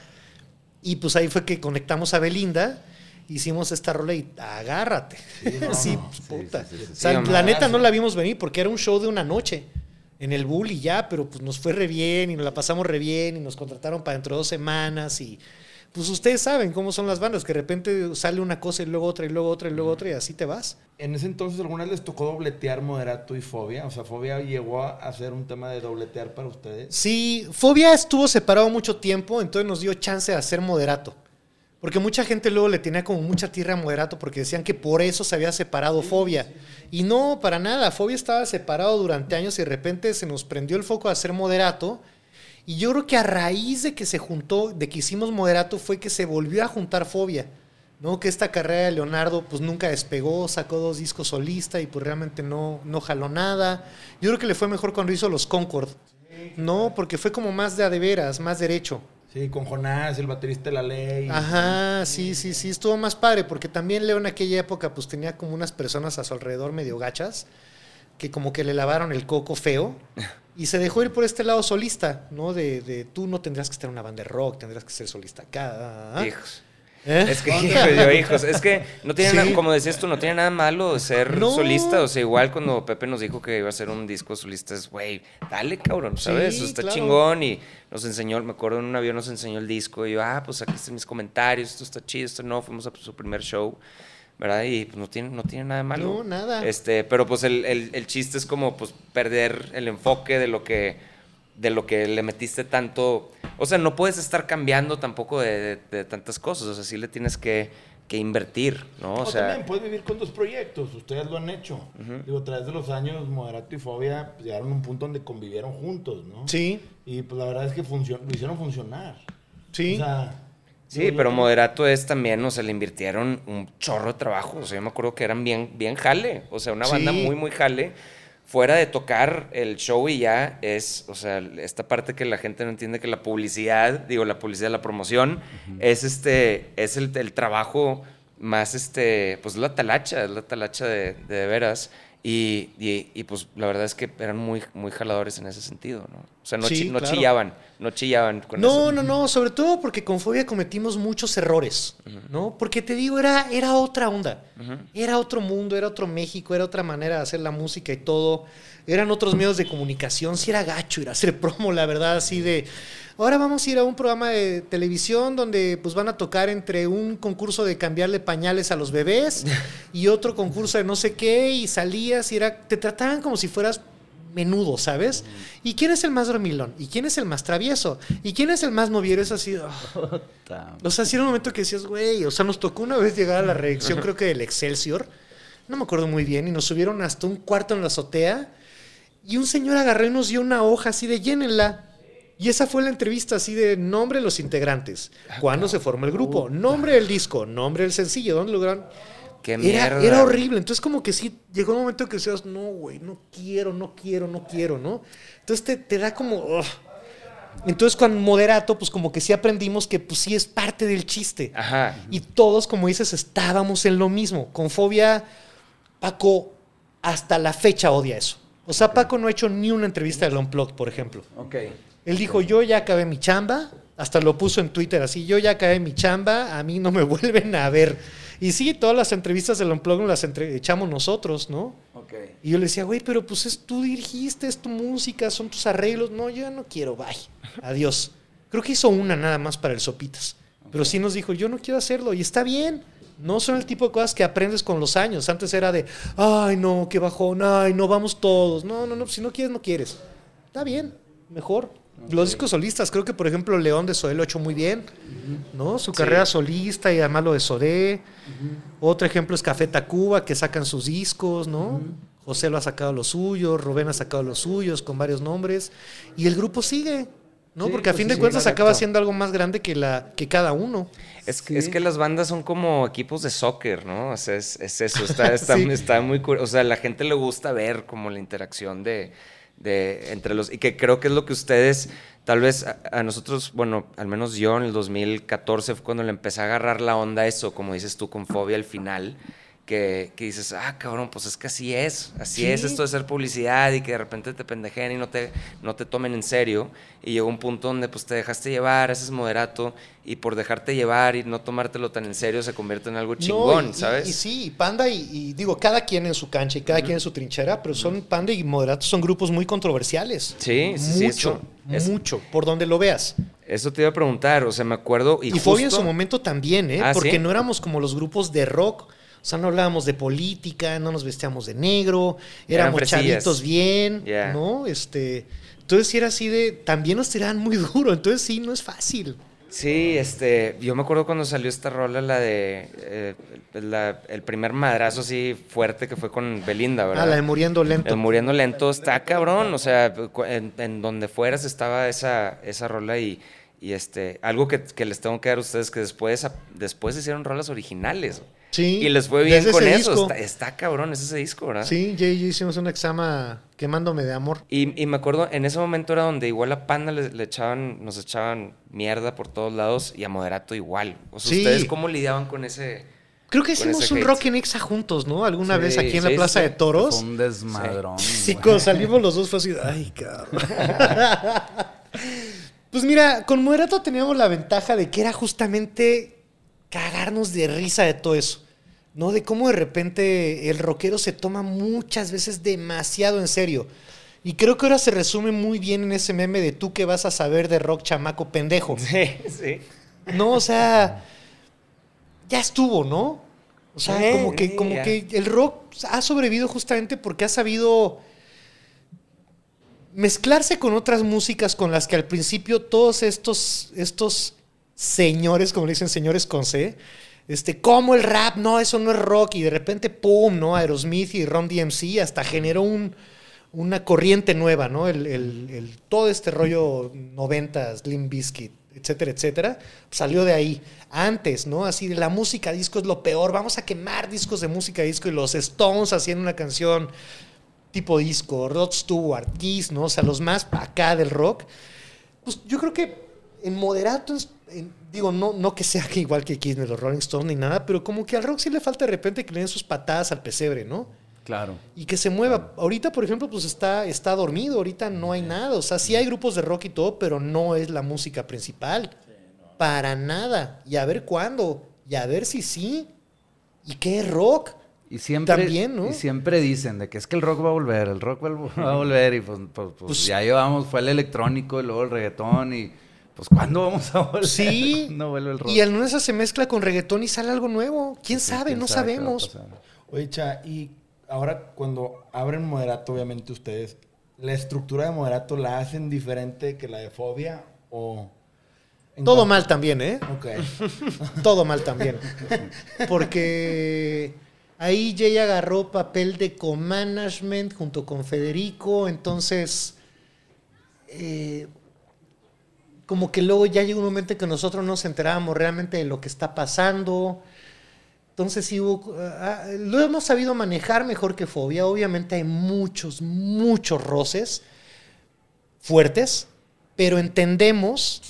Y pues ahí fue que conectamos a Belinda, hicimos esta rola y agárrate. Sí, no, no. pues, puta. sí, sí, sí. O sea, la neta no la vimos venir porque era un show de una noche en el Bull y ya, pero pues nos fue re bien y nos la pasamos re bien y nos contrataron para dentro de dos semanas y pues ustedes saben cómo son las bandas, que de repente sale una cosa y luego otra y luego otra y luego otra y así te vas. En ese entonces, ¿alguna vez les tocó dobletear Moderato y Fobia? O sea, Fobia llegó a hacer un tema de dobletear para ustedes. Sí, Fobia estuvo separado mucho tiempo, entonces nos dio chance de hacer moderato. Porque mucha gente luego le tenía como mucha tierra a moderato porque decían que por eso se había separado Fobia. Y no, para nada. Fobia estaba separado durante años y de repente se nos prendió el foco a hacer moderato. Y yo creo que a raíz de que se juntó, de que hicimos moderato, fue que se volvió a juntar Fobia. ¿no? Que esta carrera de Leonardo pues nunca despegó, sacó dos discos solista y pues realmente no, no jaló nada. Yo creo que le fue mejor cuando hizo los Concord. No, porque fue como más de a de veras, más derecho. Sí, con Jonás, el baterista de la ley. Ajá, sí, sí, sí, estuvo más padre, porque también Leo en aquella época pues tenía como unas personas a su alrededor medio gachas, que como que le lavaron el coco feo, y se dejó ir por este lado solista, ¿no? De, de tú no tendrás que estar en una banda de rock, tendrás que ser solista acá. Hijos. ¿Eh? Es que hijos, es que no tiene Sí. nada, como decías tú, no tiene nada malo ser No. solista. O sea, igual cuando Pepe nos dijo que iba a hacer un disco solista, es güey, dale cabrón, ¿sabes? Sí, está claro. chingón. Y nos enseñó, me acuerdo en un avión nos enseñó el disco. Y yo, ah, pues aquí están mis comentarios, esto está chido, esto no. Fuimos a su primer show. ¿Verdad? Y pues no tiene, no tiene nada de malo. No, nada. Este, pero pues el, el- el chiste es como pues perder el enfoque de lo que de lo que le metiste tanto. O sea, no puedes estar cambiando tampoco de, de- de tantas cosas. O sea, sí le tienes que, que invertir, ¿no? O O sea, también puedes vivir con dos proyectos, ustedes lo han hecho. Digo, a través de los años, Moderato y Fobia pues, llegaron a un punto donde convivieron juntos, ¿no? Sí, Y pues la verdad es que lo hicieron funcionar. sí. O sea, sí, pero Moderato es también, o sea, le invirtieron un chorro de trabajo. O sea, yo me acuerdo que eran bien, bien jale. O sea, una banda Sí. muy, muy jale. Fuera de tocar el show y ya es, o sea, esta parte que la gente no entiende que la publicidad, digo, la publicidad, la promoción, es este, es el, el trabajo más, este, pues la talacha, es la talacha de, de, de veras. Y, y, y, pues la verdad es que eran muy, muy jaladores en ese sentido, ¿no? O sea, no, Sí, chi- no claro. chillaban, no chillaban con No, eso. no, no, sobre todo porque con Fobia cometimos muchos errores, ¿no? Porque te digo, era, era otra onda, era otro mundo, era otro México, era otra manera de hacer la música y todo, eran otros medios de comunicación, si era gacho ir a hacer promo, la verdad, así de, ahora vamos a ir a un programa de televisión donde pues van a tocar entre un concurso de cambiarle pañales a los bebés y otro concurso de no sé qué y salías y era, te trataban como si fueras menudo, ¿sabes? ¿Y quién es el más dormilón? ¿Y quién es el más travieso? ¿Y quién es el más moviero? Es así. ah. O sea, sí era un momento que decías, güey, o sea, nos tocó una vez llegar a la redacción, creo que del Excelsior, no me acuerdo muy bien, y nos subieron hasta un cuarto en la azotea, y un señor agarró y nos dio una hoja así de llénenla. Y esa fue la entrevista así de nombre de los integrantes, cuándo se formó el grupo, nombre del disco, nombre del sencillo, dónde lograron. Qué Era, mierda. era horrible. Entonces, como que sí, llegó un momento que decías, no, güey, no quiero, no quiero, no quiero, ¿no? Entonces te, te da como. ugh. Entonces, con Moderato, pues como que sí aprendimos que pues sí es parte del chiste. Ajá. Y todos, como dices, estábamos en lo mismo. Con Fobia, Paco hasta la fecha odia eso. O sea, Paco no ha hecho ni una entrevista del Unplugged, por ejemplo. Ok. Él dijo, yo ya acabé mi chamba, hasta lo puso en Twitter así, yo ya acabé mi chamba, a mí no me vuelven a ver. Y sí, todas las entrevistas del Unplugged las entre- echamos nosotros, ¿no? Ok. Y yo le decía, güey, pero pues es tú dirigiste, es tu música, son tus arreglos. No, yo ya no quiero, bye. Adiós. Creo que hizo una nada más para el Sopitas. Pero sí nos dijo, yo no quiero hacerlo. Y está bien. No son el tipo de cosas que aprendes con los años. Antes era de, ay, no, qué bajón, ay, no, vamos todos. No, no, no, si no quieres, no quieres. Está bien, mejor. Los discos solistas, creo que por ejemplo León de Sodé lo ha hecho muy bien, ¿no? Su carrera solista y además lo de Sodé. Otro ejemplo es Café Tacuba, que sacan sus discos, ¿no? José lo ha sacado los suyos, Rubén ha sacado los suyos con varios nombres. Y el grupo sigue, ¿no? Sí, Porque a pues fin de sí, cuentas correcto. acaba siendo algo más grande que, la, que cada uno. Es, Sí. es que las bandas son como equipos de soccer, ¿no? O sea, es, es eso, está, está, Sí. está muy curioso. O sea, a la gente le gusta ver como la interacción de, de entre los... Y que creo que es lo que ustedes, tal vez a, a nosotros, bueno, al menos yo en el 2014 fue cuando le empecé a agarrar la onda eso, como dices tú, con fobia al final. Que, que dices, ah, cabrón, pues es que así es, así Sí. es esto de ser publicidad y que de repente te pendejen y no te, no te tomen en serio. Y llegó un punto donde pues te dejaste llevar, haces moderato y por dejarte llevar y no tomártelo tan en serio se convierte en algo chingón, No, y- y- ¿sabes? Y, sí, Panda y, y digo, cada quien en su cancha y cada quien en su trinchera, pero son Panda y Moderato son grupos muy controversiales. Sí, sí, sí, Mucho, eso- es- mucho, por donde lo veas. Eso te iba a preguntar, o sea, me acuerdo y, Y, Fobia en su momento también, ¿eh? Ah, Porque ¿sí? no éramos como los grupos de rock. O sea, no hablábamos de política, no nos vestíamos de negro, éramos chavitos bien. ¿no? Este, entonces sí era así de, también nos tiraban muy duro, entonces sí, no es fácil. Sí, este, yo me acuerdo cuando salió esta rola, la de eh, la- el primer madrazo así fuerte que fue con Belinda, ¿verdad? Ah, la de Muriendo Lento. El Muriendo Lento está cabrón, o sea, en donde fueras estaba esa, esa rola y, y este, algo que, que les tengo que dar a ustedes que después, después hicieron rolas originales. Sí. Y les fue bien con ese eso. Está, está cabrón, es ese disco, ¿verdad? Sí, Jay y yo hicimos un examen quemándome de amor. Y, y me acuerdo, en ese momento era donde igual a Panda le, le echaban, nos echaban mierda por todos lados y a Moderato igual. O sea, Sí. ¿ustedes cómo lidiaban con ese...? Creo que hicimos un hate. rock en Exa juntos, ¿no? Alguna Sí, vez aquí en la sí, Plaza sí. de Toros. Fue un desmadrón. Sí, cuando salimos los dos fue así, ay, cabrón. pues mira, con Moderato teníamos la ventaja de que era justamente cagarnos de risa de todo eso. ¿No? De cómo de repente el rockero se toma muchas veces demasiado en serio. Y creo que ahora se resume muy bien en ese meme de tú que vas a saber de rock chamaco pendejo. Sí, sí. No, o sea, ya estuvo, ¿no? O sea, Sí, como que, como que el rock ha sobrevivido justamente porque ha sabido mezclarse con otras músicas con las que al principio todos estos, estos señores, como le dicen señores con C, este, como el rap, no, eso no es rock, y de repente, pum, ¿no? Aerosmith y Ron DMC hasta generó un, una corriente nueva, ¿no? El, todo este rollo 90, Slim Biscuit, etcétera, etcétera, salió de ahí. Antes, ¿no? Así de la música disco es lo peor, vamos a quemar discos de música disco y los Stones hacían una canción tipo disco, Rod Stewart, Kiss, ¿no? O sea, los más acá del rock. Pues yo creo que en moderato, es- digo, no, no que sea que igual que Kiss ni los Rolling Stones ni nada, pero como que al rock sí le falta de repente que le den sus patadas al pesebre, ¿no? Claro. y que se mueva. Ahorita, por ejemplo, pues está, está dormido, ahorita no hay nada. O sea, sí hay grupos de rock y todo, pero no es la música principal. Para nada. Y a ver cuándo. Y a ver si sí. ¿Y qué es rock? Y siempre, También, ¿no? y siempre dicen de que es que el rock va a volver, el rock va a- va a volver y pues, pues- pues Pues- ya llevamos, fue el electrónico y luego el reggaetón y pues ¿cuándo vamos a volver? Sí. no vuelve el rock. Y al menos se mezcla con reggaetón y sale algo nuevo. ¿Quién Sí, sabe? quién no sabe sabemos. Oye, Cha, y ahora cuando abren Moderato, obviamente ustedes, ¿la estructura de Moderato la hacen diferente que la de Fobia o...? Todo cuanto- mal también, ¿eh? Ok. Todo mal también. Porque ahí Jay agarró papel de co-management junto con Federico, entonces eh, como que luego ya llegó un momento en que nosotros nos enterábamos realmente de lo que está pasando. Entonces sí hubo, ah, ah, lo hemos sabido manejar mejor que Fobia. Obviamente hay muchos, muchos roces fuertes, pero entendemos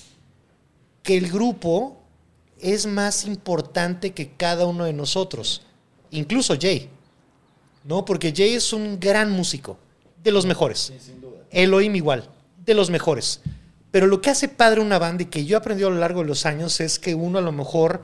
que el grupo es más importante que cada uno de nosotros, incluso Jay. ¿No? Porque Jay es un gran músico, de los mejores. Elohim igual, de los mejores. Pero lo que hace padre una banda y que yo he aprendido a lo largo de los años es que uno a lo mejor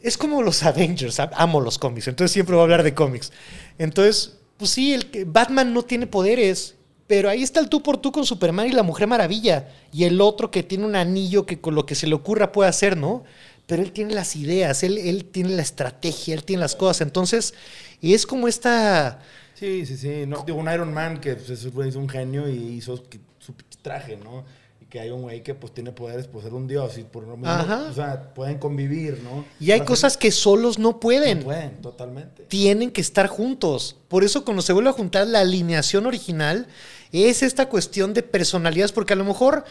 es como los Avengers, amo los cómics, entonces siempre voy a hablar de cómics. Entonces, pues sí, el Batman no tiene poderes, pero ahí está el tú por tú con Superman y la Mujer Maravilla, y el otro que tiene un anillo que con lo que se le ocurra puede hacer, ¿no? Pero él tiene las ideas, él, él tiene la estrategia, él tiene las cosas, entonces es como esta... Sí, sí, sí. No, digo, un Iron Man que pues, es, un genio y hizo su traje, ¿no? Que hay un güey que pues tiene poderes por ser un dios y por lo mismo, o sea, pueden convivir, ¿no? Y hay Pero cosas que solos no pueden. No pueden, totalmente. tienen que estar juntos. Por eso cuando se vuelve a juntar la alineación original, es esta cuestión de personalidades, porque a lo mejor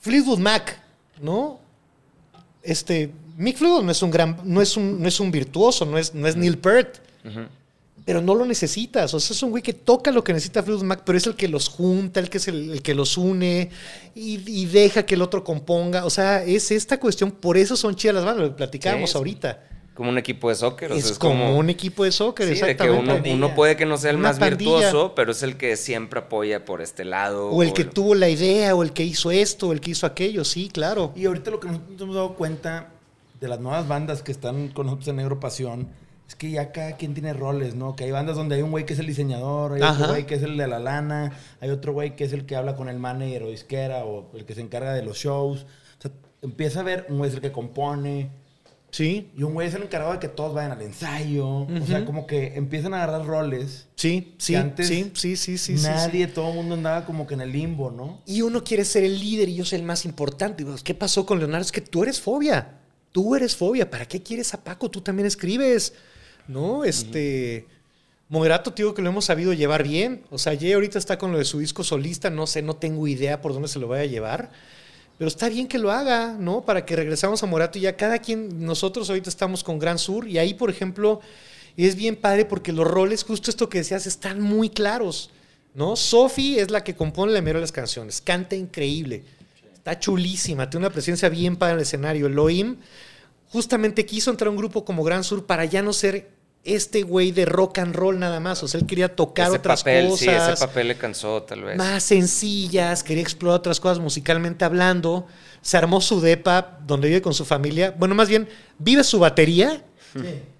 Fleetwood Mac, ¿no? Este, Mick Fleetwood no es un gran, no es un, no es un virtuoso, no es, no es Neil Peart, Ujú. Pero no lo necesitas. O sea, es un güey que toca lo que necesita Fleetwood Mac, pero es el que los junta, el que es el, el que los une y, y deja que el otro componga. O sea, es esta cuestión, por eso son chidas las bandas, lo que platicábamos Sí, ahorita. Como un equipo de sóquer. o sea, Es, como, un equipo de soccer, Sí, de que exactamente. uno, puede que no sea el Una más pandilla. virtuoso, pero es el que siempre apoya por este lado. O el que lo- tuvo la idea, o el que hizo esto, o el que hizo aquello, sí, claro. Y ahorita lo que nos hemos dado cuenta de las nuevas bandas que están con nosotros en Negro Pasión es que ya cada quien tiene roles, ¿no? Que hay bandas donde hay un güey que es el diseñador, hay Ajá. otro güey que es el de la lana, hay otro güey que es el que habla con el manager o disquera o el que se encarga de los shows. O sea, empieza a ver un güey es el que compone Sí, y un güey es el encargado de que todos vayan al ensayo. O sea, como que empiezan a agarrar roles. sí, sí, antes sí, sí, sí, sí, Nadie, sí. todo el mundo andaba como que en el limbo, ¿no? Y uno quiere ser el líder y yo soy el más importante. Pues, ¿Qué pasó con Leonardo? Es que tú eres fobia. Tú eres fobia. ¿Para qué quieres a Paco? Tú también escribes. ¿No? Este. Moderato, te digo que lo hemos sabido llevar bien. O sea, Jay ahorita está con lo de su disco solista. No sé, no tengo idea por dónde se lo vaya a llevar. Pero está bien que lo haga, ¿no? Para que regresamos a Morato y ya cada quien, nosotros ahorita estamos con Gran Sur y ahí, por ejemplo, es bien padre porque los roles, justo esto que decías, están muy claros, ¿no? Sophie es la que compone la mayoría de las canciones, canta increíble, está chulísima, tiene una presencia bien padre en el escenario. Elohim justamente quiso entrar a un grupo como Gran Sur para ya no ser este güey de rock and roll nada más. O sea, él quería tocar ese otras papel, cosas. sí, ese papel le cansó tal vez. más sencillas, quería explorar otras cosas musicalmente hablando. Se armó su depa donde vive con su familia. Bueno, más bien, vive su batería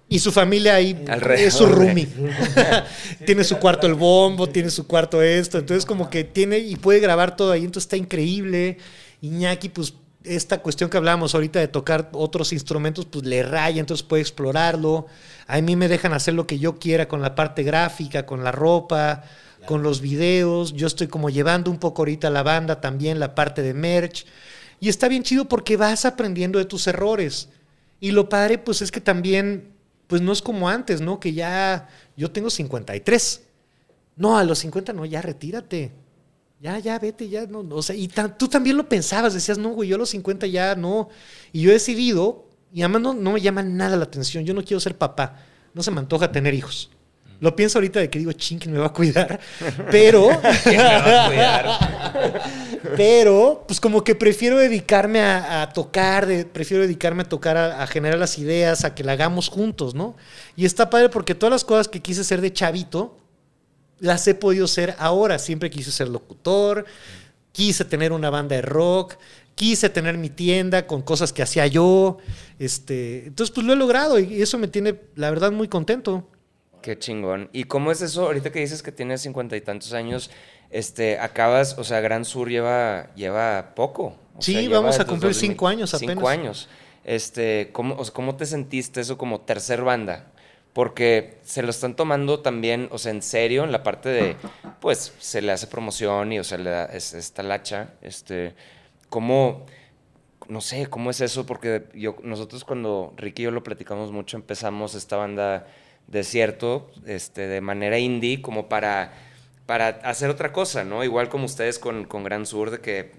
y su familia ahí Alrededor es su roomie. tiene su cuarto el bombo, tiene su cuarto esto. Entonces, como que tiene y puede grabar todo ahí. Entonces, está increíble. Iñaki, pues, esta cuestión que hablábamos ahorita de tocar otros instrumentos, pues le raya, entonces puede explorarlo. A mí me dejan hacer lo que yo quiera con la parte gráfica, con la ropa, con los videos. Yo estoy como llevando un poco ahorita la banda también, la parte de merch. Y está bien chido porque vas aprendiendo de tus errores. Y lo padre, pues es que también, pues no es como antes, ¿no? Que ya yo tengo 53. No, a los 50 no, ya retírate. Ya, ya, vete, ya, no, no, o sea, y tú también lo pensabas, decías, no, güey, yo a los 50 ya no. Y yo he decidido, y además no, no me llama nada la atención, yo no quiero ser papá, no se me antoja tener hijos. Lo pienso ahorita de que digo, ching, que me va a cuidar, pero, ¿Quién me va a cuidar? pero, pues como que prefiero dedicarme a, a tocar, de- prefiero dedicarme a tocar, a, a generar las ideas, a que la hagamos juntos, ¿no? Y está padre porque todas las cosas que quise ser de chavito, las he podido ser ahora. Siempre quise ser locutor, quise tener una banda de rock, quise tener mi tienda con cosas que hacía yo. Este, entonces, pues lo he logrado y eso me tiene, la verdad, muy contento. Qué chingón. ¿Y cómo es eso? Ahorita que dices que tienes cincuenta y tantos años, este, acabas, o sea, Gran Sur lleva, lleva poco. O Sí, sea, vamos a cumplir 2000 cinco años Cinco apenas. años. Este, ¿cómo, o sea, ¿Cómo te sentiste eso como tercer banda? Porque se lo están tomando también, o sea, en serio, en la parte de, pues, se le hace promoción y, o sea, le da es, esta lacha, este, ¿cómo, no sé, cómo es eso? Porque yo, nosotros cuando Ricky y yo lo platicamos mucho, empezamos esta banda Desierto, este, de manera indie, como para, para hacer otra cosa, ¿no? Igual como ustedes con, con Gran Sur, de que,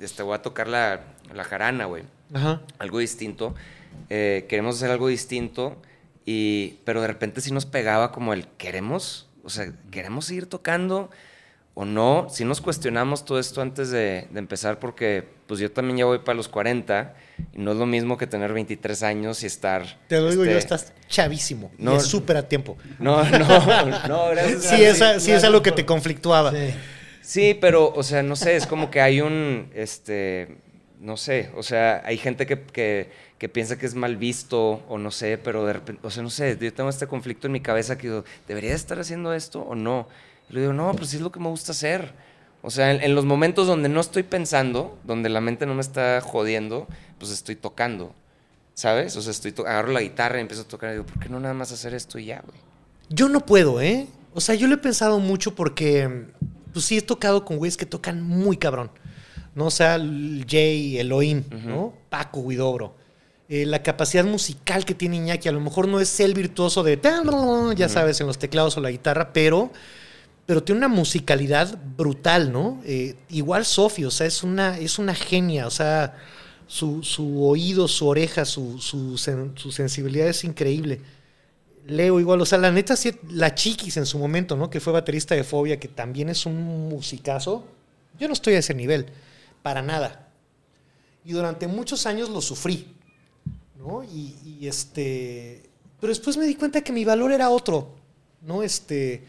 este, voy a tocar la, la jarana, güey Ajá. algo distinto. Eh, queremos hacer algo distinto, y, pero de repente sí nos pegaba como el queremos, o sea, queremos seguir tocando o no. Si nos cuestionamos todo esto antes de, de empezar, porque pues yo también ya voy para los 40 y no es lo mismo que tener 23 años y estar. Te lo digo yo, este, estás chavísimo. no- y es súper a tiempo. No, no, no, gracias. Sí, esa, sí es algo que te conflictuaba. Sí. Sí, pero, o sea, no sé, es como que hay un, este, no sé, o sea, hay gente que, que, piensa que es mal visto o no sé, pero de repente, o sea, no sé, yo tengo este conflicto en mi cabeza que digo, ¿debería estar haciendo esto o no? Y le digo, no, pues sí es lo que me gusta hacer. O sea, en, en los momentos donde no estoy pensando, donde la mente no me está jodiendo, pues estoy tocando, ¿sabes? O sea, estoy to- agarro la guitarra y empiezo a tocar y digo, ¿por qué no nada más hacer esto y ya, güey? Yo no puedo, ¿eh? O sea, yo lo he pensado mucho porque, pues sí, he tocado con güeyes que tocan muy cabrón. ¿No? O sea, Jay, Elohim, ¿no? Paco, Huidobro. Eh, la capacidad musical que tiene Iñaki, a lo mejor no es el virtuoso de, ya sabes, en los teclados o la guitarra, pero, pero tiene una musicalidad brutal, ¿no? Eh, igual Sofi, o sea, es una, es una genia, o sea, su, su oído, su oreja, su, su, sen- su sensibilidad es increíble. Leo igual, o sea, la neta, sí, la Chiquis en su momento, ¿no? Que fue baterista de Fobia, que también es un musicazo. Yo no estoy a ese nivel, para nada. Y durante muchos años lo sufrí, ¿no? Y, este. Pero después me di cuenta que mi valor era otro, ¿no? Este.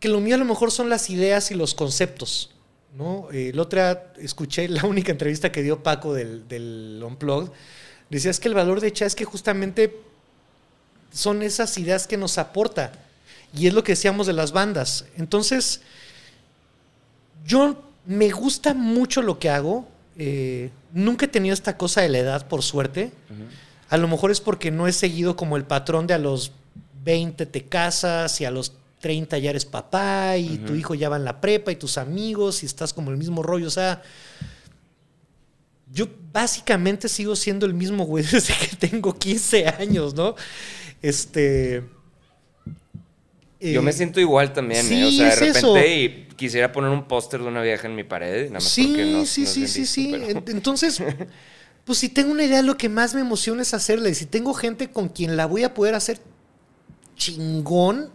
Que lo mío a lo mejor son las ideas y los conceptos, ¿no? Eh, otro día escuché la única entrevista que dio Paco del, del Unplugged. Decía es que el valor de Cha es que justamente son esas ideas que nos aporta. Y es lo que decíamos de las bandas. Entonces, yo me gusta mucho lo que hago. Eh, nunca he tenido esta cosa de la edad, por suerte. A lo mejor es porque no he seguido como el patrón de a los 20 te casas y a los 30 ya eres papá y tu hijo ya va en la prepa y tus amigos y estás como el mismo rollo. O sea, yo básicamente sigo siendo el mismo güey desde que tengo 15 años, ¿no? Este. Yo eh, me siento igual también, ¿eh? O sea, de repente eso. y quisiera poner un póster de una vieja en mi pared, nada más Sí, porque no sí, no sí, sí, visto, sí. pero- Entonces, pues si tengo una idea, lo que más me emociona es hacerla. Y si tengo gente con quien la voy a poder hacer chingón,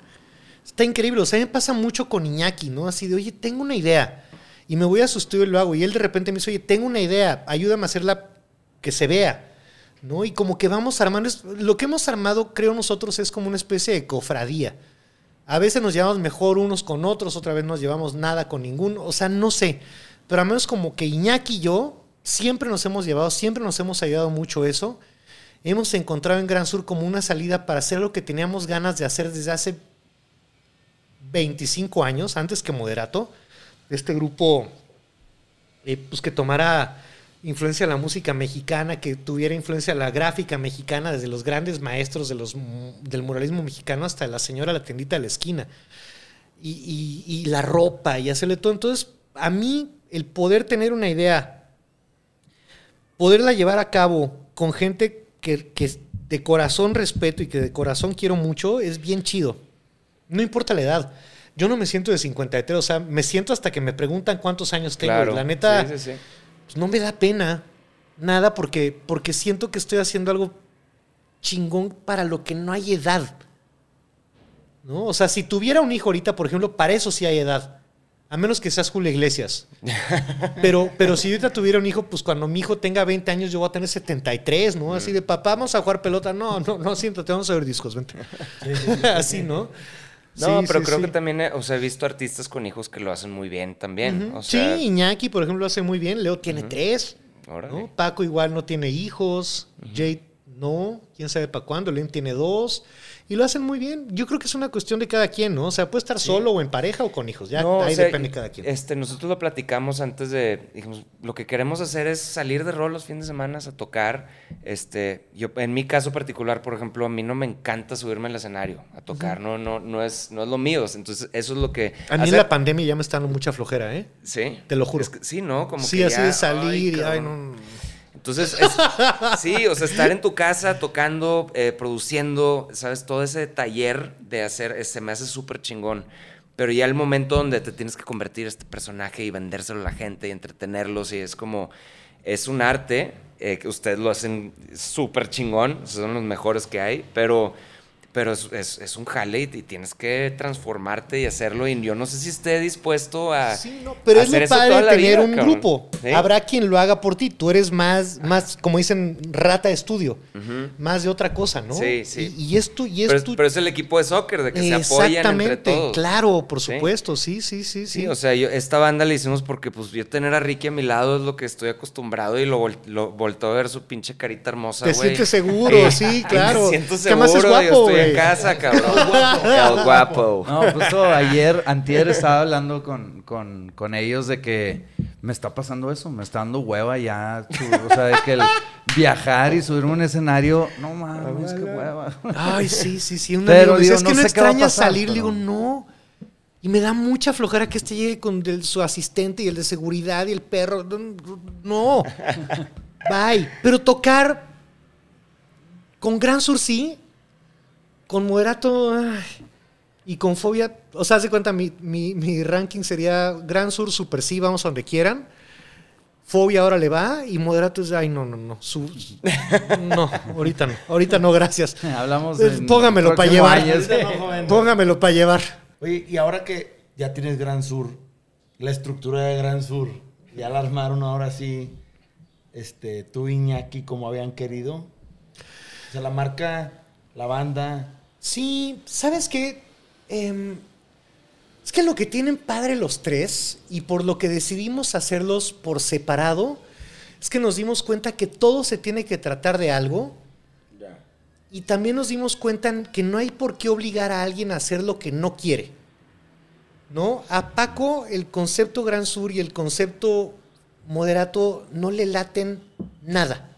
está increíble. O sea, me pasa mucho con Iñaki, ¿no? Así de, oye, tengo una idea. Y me voy a su estudio y lo hago. Y él de repente me dice, oye, tengo una idea, ayúdame a hacerla que se vea. ¿no? Y como que vamos armando, lo que hemos armado, creo nosotros, es como una especie de cofradía. A veces nos llevamos mejor unos con otros, otra vez nos llevamos nada con ninguno, o sea, no sé. Pero al menos como que Iñaki y yo siempre nos hemos llevado, siempre nos hemos ayudado mucho eso. Hemos encontrado en Gran Sur como una salida para hacer lo que teníamos ganas de hacer desde hace 25 años, antes que Moderato. Este grupo eh, pues que tomara influencia de la música mexicana, que tuviera influencia de la gráfica mexicana, desde los grandes maestros de los, del muralismo mexicano hasta la señora la tiendita de la esquina. Y, y- y la ropa y hacerle todo. Entonces, a mí, el poder tener una idea, poderla llevar a cabo con gente que, que de corazón respeto y que de corazón quiero mucho, es bien chido. No importa la edad. Yo no me siento de 53, o sea, me siento hasta que me preguntan cuántos años tengo. Claro. La neta, Sí, sí, sí. Pues no me da pena nada porque, porque siento que estoy haciendo algo chingón para lo que no hay edad. ¿No? O sea, si tuviera un hijo ahorita, por ejemplo, para eso sí hay edad. A menos que seas Julio Iglesias. Pero, pero si yo ahorita tuviera un hijo, pues cuando mi hijo tenga 20 años, yo voy a tener 73, ¿no? Así de papá, vamos a jugar pelota. No, no, no, siéntate, vamos a ver discos, vente. Así, ¿no? No, Sí, pero sí, creo sí. que también, eh, o sea, he visto artistas con hijos que lo hacen muy bien también. Ujú. O sea, sí, Iñaki, por ejemplo, lo hace muy bien. Leo tiene tres. Paco igual no tiene hijos. Jade no. Quién sabe para cuándo. Len tiene dos. Y lo hacen muy bien. Yo creo que es una cuestión de cada quien, ¿no? O sea, puede estar solo o en pareja o con hijos. Ya No, o ahí sea, depende de cada quien. Este, nosotros lo platicamos antes de, dijimos, lo que queremos hacer es salir de rol los fines de semana a tocar. Este, yo, en mi caso particular, por ejemplo, a mí no me encanta subirme al escenario a tocar, no, no, no es, no es lo mío. Entonces, eso es lo que. A mí en hace- la pandemia ya me está dando mucha flojera, ¿eh? Sí. Te lo juro. Es que- sí, ¿no? Como sí, que así ya, de salir ay, y ay, no. Entonces, es- sí, o sea, estar en tu casa tocando, eh, produciendo, ¿sabes? Todo ese taller de hacer, eh, se me hace súper chingón. Pero ya el momento donde te tienes que convertir este personaje y vendérselo a la gente y entretenerlos y es como, es un arte, eh, que ustedes lo hacen súper chingón, son los mejores que hay, pero... Pero es, es- es un jale y, tienes que transformarte y hacerlo. Y yo no sé si esté dispuesto a. Sí, no, pero es lo padre tener vida, un cabrón. grupo. Sí. Habrá quien lo haga por ti. Tú eres más, más como dicen, rata de estudio. Más de otra cosa, ¿no? Sí, sí. Y, y es tu, y es pero, es, tu- pero es el equipo de soccer, de que se apoyan entre todos. claro, por supuesto. Sí, sí, sí, sí. Sí, o sea, yo, esta banda la hicimos porque pues yo tener a Ricky a mi lado es lo que estoy acostumbrado y lo, vol- lo volteo a ver su pinche carita hermosa, Te güey. sientes seguro, sí, claro. Me siento seguro, es yo guapo, estoy en casa, cabrón. El guapo. No, justo ayer, antier estaba hablando con, con, con ellos de que me está pasando eso, me está dando hueva ya, o sea, de que el viajar y subirme a un escenario, no mames, qué hueva. Ay, sí, sí, sí. Un Pero, digo, es que no sé extraña pasar, salir. Pero- digo, no. Y me da mucha flojera que este llegue con el- su asistente y el de seguridad y el perro. No. Bye. Pero tocar con Gran Sur sí, con Moderato ay, y con Fobia. O sea, haz de cuenta, mi, mi- mi ranking sería Gran Sur, Super sí, vamos a donde quieran. Fobia ahora le va y Moderato es, ay, no, no, no. su- no, ahorita no. Ahorita no, gracias. Hablamos Pues, en póngamelo para llevar. no. Póngamelo para llevar. Oye, y ahora que ya tienes Gran Sur, la estructura de Gran Sur, ya la armaron ahora sí, este, tú Iñaki como habían querido. O sea, la marca, la banda. Sí, ¿sabes qué? Em, es que lo que tienen padre los tres y por lo que decidimos hacerlos por separado, es que nos dimos cuenta que todo se tiene que tratar de algo y también nos dimos cuenta que no hay por qué obligar a alguien a hacer lo que no quiere. ¿No? A Paco el concepto Gran Sur y el concepto moderato no le laten nada.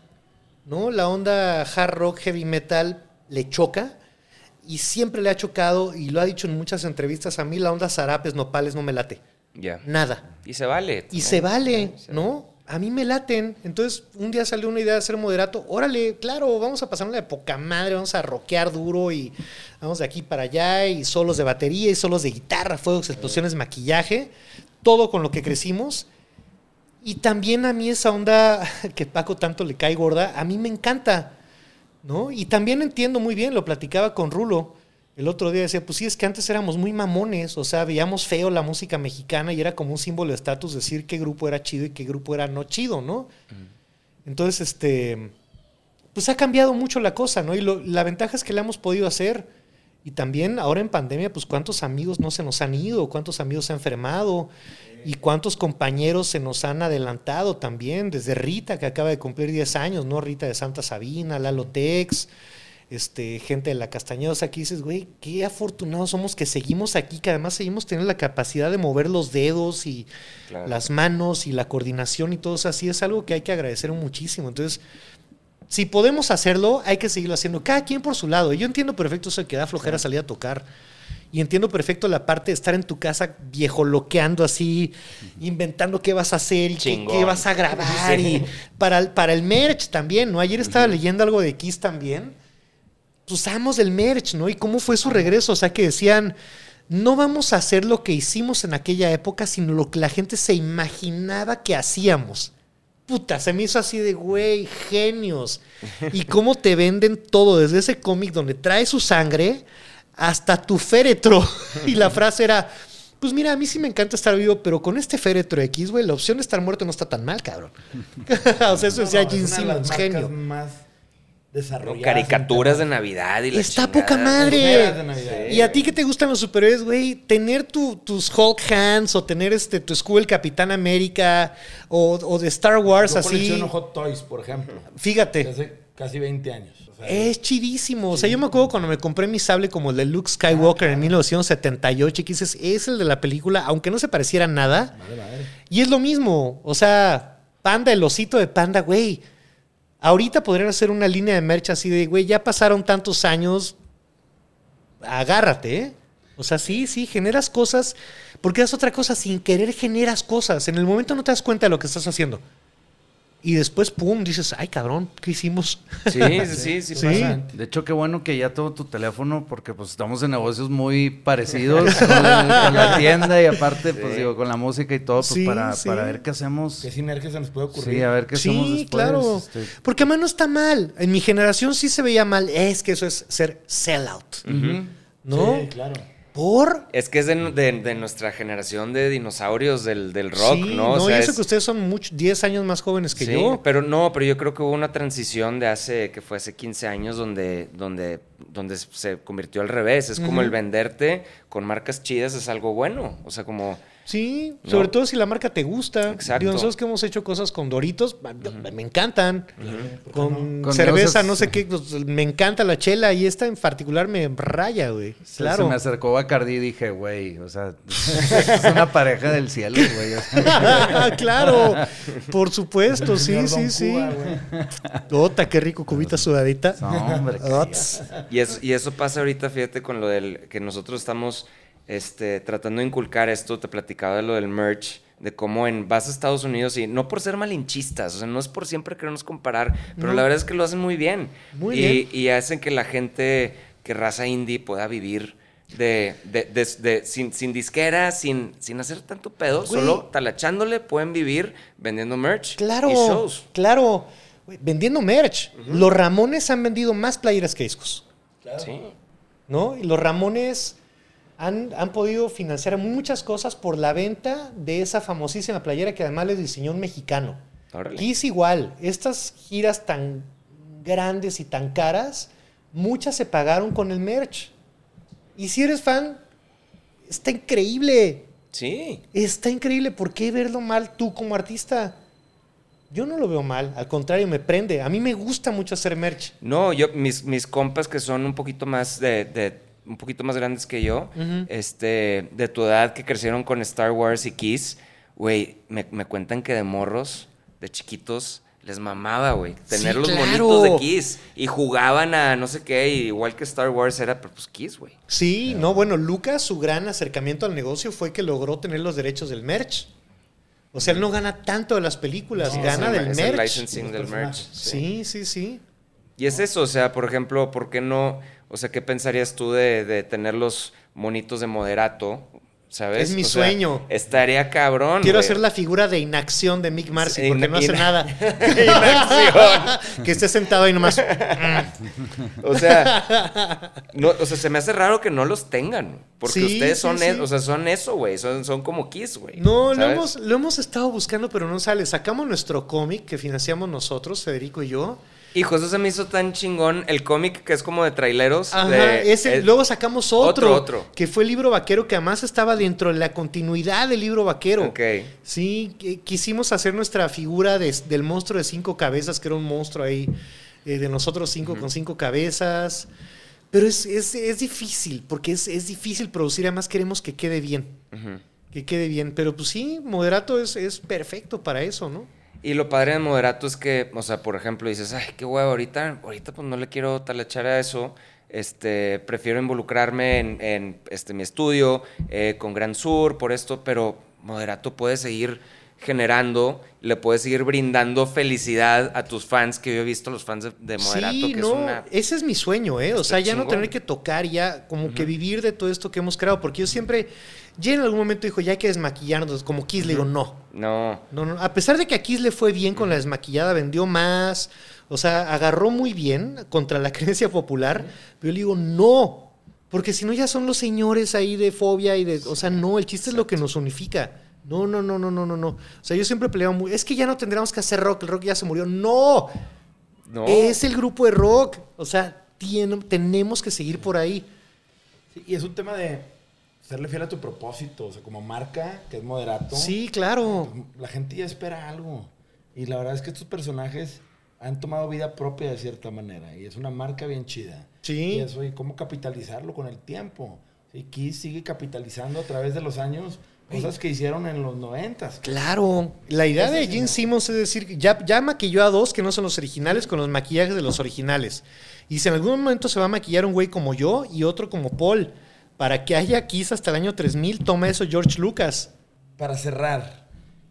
¿No? La onda hard rock, heavy metal le choca y siempre le ha chocado y lo ha dicho en muchas entrevistas a mí la onda zarapes, nopales no me late. Ya. Nada. Y se vale. Y ¿no? se vale, Sí, ¿no? A mí me laten. Entonces, un día salió una idea de hacer moderato. Órale, claro, vamos a pasar una de poca madre, vamos a rockear duro y vamos de aquí para allá y solos de batería y solos de guitarra, fuegos, explosiones, maquillaje, todo con lo que crecimos. Y también a mí esa onda que Paco tanto le cae gorda, a mí me encanta, ¿no? Y también entiendo muy bien, lo platicaba con Rulo el otro día, decía, pues sí, es que antes éramos muy mamones, o sea, veíamos feo la música mexicana y era como un símbolo de estatus decir qué grupo era chido y qué grupo era no chido, ¿no? Entonces, este, pues ha cambiado mucho la cosa, ¿no? Y lo- la ventaja es que la hemos podido hacer. Y también ahora en pandemia, pues cuántos amigos no se nos han ido, cuántos amigos se han enfermado y cuántos compañeros se nos han adelantado también, desde Rita, que acaba de cumplir 10 años, ¿no? Rita de Santa Sabina, Lalo Tex, este, gente de la Castañeda. O sea, aquí dices, güey, qué afortunados somos que seguimos aquí, que además seguimos teniendo la capacidad de mover los dedos y Claro. las manos y la coordinación y todo eso así. Es algo que hay que agradecer muchísimo. Entonces, si podemos hacerlo, hay que seguirlo haciendo. Cada quien por su lado. Yo entiendo perfecto eso de que da flojera salir a tocar. Y entiendo perfecto la parte de estar en tu casa viejo loqueando así, inventando qué vas a hacer y qué, vas a grabar. Sí. Y para el, para el merch también, ¿no? Ayer estaba leyendo algo de Kiss también. Pues amos del merch, ¿no? Y cómo fue su regreso. O sea, que decían, no vamos a hacer lo que hicimos en aquella época, sino lo que la gente se imaginaba que hacíamos. Puta, se me hizo así de, güey, genios. Y cómo te venden todo, desde ese cómic donde trae su sangre hasta tu féretro. Y la frase era, pues mira, a mí sí me encanta estar vivo, pero con este féretro X, güey, la opción de estar muerto no está tan mal, cabrón. o sea, eso decía No, Gene Simmons, genio. más ¿no? desarrolladas. Caricaturas de Navidad y Está poca madre. De Navidad. Y a ti que te gustan los superhéroes, güey, tener tu- tus Hulk Hands o tener este tu escudo del Capitán América o, o de Star Wars Yo así. Hot Toys, por ejemplo. Fíjate, hace casi 20 años. O sea, es chidísimo. O sea, yo me acuerdo cuando me compré mi sable como el de Luke Skywalker en 1978 y que dices, es el de la película, aunque no se pareciera nada. Madre, madre. Y es lo mismo. O sea, Panda, el osito de Panda, güey. Ahorita podrían hacer una línea de merch así de, güey, ya pasaron tantos años. Agárrate, ¿eh? O sea, sí, sí, generas cosas. Porque es otra cosa, sin querer generas cosas. En el momento no te das cuenta de lo que estás haciendo. Y después, pum, dices, ay, cabrón, ¿qué hicimos? Sí, sí, sí, sí. Sí. pasa. De hecho, qué bueno que ya tengo tu teléfono porque pues estamos en negocios muy parecidos con, la tienda y aparte, pues digo, con la música y todo, pues Sí, para, sí. para ver qué hacemos. ¿Qué sinergia se nos puede ocurrir? Sí, a ver qué hacemos Sí, después. claro. este, Porque además no está mal. En mi generación sí se veía mal. Es que eso es ser sellout. ¿No? Sí, claro. Por Es que es de, de- de nuestra generación de dinosaurios del, del rock, Sí, ¿no? O y sea, eso es- que ustedes son mucho, 10 años más jóvenes que sí, yo. Pero no, pero yo creo que hubo una transición de hace, que fue hace 15 años, donde, donde, donde se convirtió al revés. Es como el venderte con marcas chidas es algo bueno. O sea, como. Sí, No. sobre todo si la marca te gusta. Exacto. Digo, nosotros que hemos hecho cosas con Doritos, me encantan. Con, Con cerveza, negocios- no sé qué, pues, me encanta la chela y esta en particular me raya, güey. Claro. Se me acercó Bacardi y dije, güey, o sea, es una pareja del cielo, güey. o sea, claro, por supuesto, sí, Señor sí, sí. Cuba. Ota, qué rico, cubita sudadita. no, hombre. Y eso, y eso pasa ahorita, fíjate, con lo del. que nosotros estamos este, tratando de inculcar esto. Te platicaba de lo del merch. De cómo en, vas a Estados Unidos y no por ser malinchistas, o sea, no es por siempre querernos comparar, pero No. la verdad es que lo hacen muy bien. Muy y, bien. y hacen que la gente, que raza indie pueda vivir de, de- de- de- sin, sin disquera, sin, sin hacer tanto pedo, solo talachándole pueden vivir vendiendo merch Claro, y shows. claro. Vendiendo merch. Los Ramones han vendido más playeras que discos. Sí. ¿no? Y los Ramones han, han podido financiar muchas cosas por la venta de esa famosísima playera que además les diseñó un mexicano. Órale. Kiss igual, estas giras tan grandes y tan caras, muchas se pagaron con el merch. Y si eres fan, está increíble. Sí. Está increíble. ¿Por qué verlo mal tú como artista? Yo no lo veo mal, al contrario, me prende. A mí me gusta mucho hacer merch. No, yo, mis, mis compas que son un poquito más de, de- un poquito más grandes que yo, este, de tu edad, que crecieron con Star Wars y Kiss, güey, me, me cuentan que de morros, de chiquitos, les mamaba, güey, tener Sí, los claro. monitos de Kiss. Y jugaban a no sé qué, y igual que Star Wars era, pero pues Kiss, güey. Sí, no, bueno, Lucas, su gran acercamiento al negocio fue que logró tener los derechos del merch. O sea, él no gana tanto de las películas, No, gana del es el merch. licensing Los del merch. personajes. Sí, sí, sí. Y es eso, o sea, por ejemplo, ¿por qué no? O sea, ¿qué pensarías tú de, de tener los monitos de moderato? ¿Sabes? Es mi O sea, sueño. estaría cabrón. Quiero güey. hacer la figura de inacción de Mick Marcy Sí, porque no hace nada. Inacción. que esté sentado ahí nomás. O sea, no, o sea, se me hace raro que no los tengan. Porque Sí, ustedes sí, son, sí. e- o sea, son eso, güey. Son, son como Kiss, güey. No, lo hemos, lo hemos estado buscando, pero no sale. Sacamos nuestro cómic que financiamos nosotros, Federico y yo. Hijo, eso se me hizo tan chingón. El cómic que es como de traileros. Ajá, de- ese, es- luego sacamos otro, Otro, otro. que fue el libro vaquero, que además estaba dentro de la continuidad del libro vaquero. Ok. Sí, quisimos hacer nuestra figura de- del monstruo de cinco cabezas, que era un monstruo ahí, eh, de nosotros cinco con cinco cabezas. Pero es, es- es difícil, porque es, es difícil producir, además queremos que quede bien, Ujú. que quede bien. Pero pues sí, Moderato es, es perfecto para eso, ¿no? Y lo padre de Moderato es que, o sea, por ejemplo, dices, ay, qué huevo, ahorita, ahorita pues no le quiero talachar a eso. Este, prefiero involucrarme en, en, este, mi estudio, eh, con Gran Sur, por esto, pero Moderato puede seguir generando, le puede seguir brindando felicidad a tus fans, que yo he visto los fans de, de Moderato, sí, que no, es una... ese es mi sueño, ¿eh? O sea, ya no tener que tocar, ya como que vivir de todo esto que hemos creado, porque yo siempre, ya en algún momento dijo, ya hay que desmaquillarnos, como Kiss, le digo, no, No, no, no, a pesar de que a Kiss le fue bien con la desmaquillada, vendió más, o sea, agarró muy bien contra la creencia popular, pero yo le digo, no, porque si no ya son los señores ahí de fobia y de, o sea, no, el chiste es lo que nos unifica. No, no, no, no, no, no, no. O sea, yo siempre peleaba muy, es que ya no tendríamos que hacer rock, el rock ya se murió. No, no. es el grupo de rock. O sea, tiene- tenemos que seguir por ahí. Sí, y es un tema de serle fiel a tu propósito, o sea, como marca, que es moderato. Sí, claro. pues, La gente ya espera algo. Y la verdad es que estos personajes han tomado vida propia de cierta manera. Y es una marca bien chida. Sí. Y eso, y cómo capitalizarlo con el tiempo. Sí, Kiss sigue capitalizando a través de los años cosas que hicieron en los noventas. Claro. La idea de Gene. Simmons es decir, que ya, ya maquilló a dos que no son los originales con los maquillajes de los originales. Y si en algún momento se va a maquillar un güey como yo y otro como Paul, para que haya Kiss hasta el año 3000, toma eso George Lucas. Para cerrar,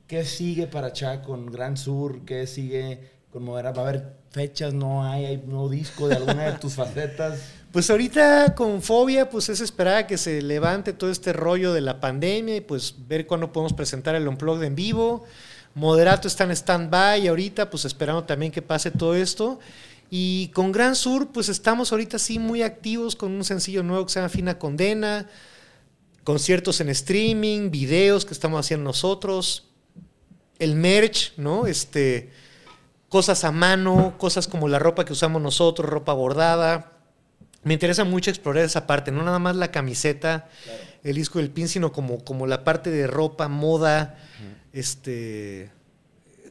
¿qué sigue para Cha con Gran Sur? ¿Qué sigue con Moderato? ¿Va a haber fechas? ¿No hay? ¿Hay nuevo disco de alguna de tus facetas? Pues ahorita con Fobia, pues es esperar a que se levante todo este rollo de la pandemia y pues ver cuándo podemos presentar el Unplugged en vivo. Moderato está en stand-by ahorita, pues esperando también que pase todo esto. Y con Gran Sur, pues estamos ahorita sí muy activos con un sencillo nuevo que se llama Fina Condena, conciertos en streaming, videos que estamos haciendo nosotros, el merch, ¿no? Este, cosas a mano, cosas como la ropa que usamos nosotros, ropa bordada. Me interesa mucho explorar esa parte, no nada más la camiseta, el disco del pin, sino como, como la parte de ropa, moda, este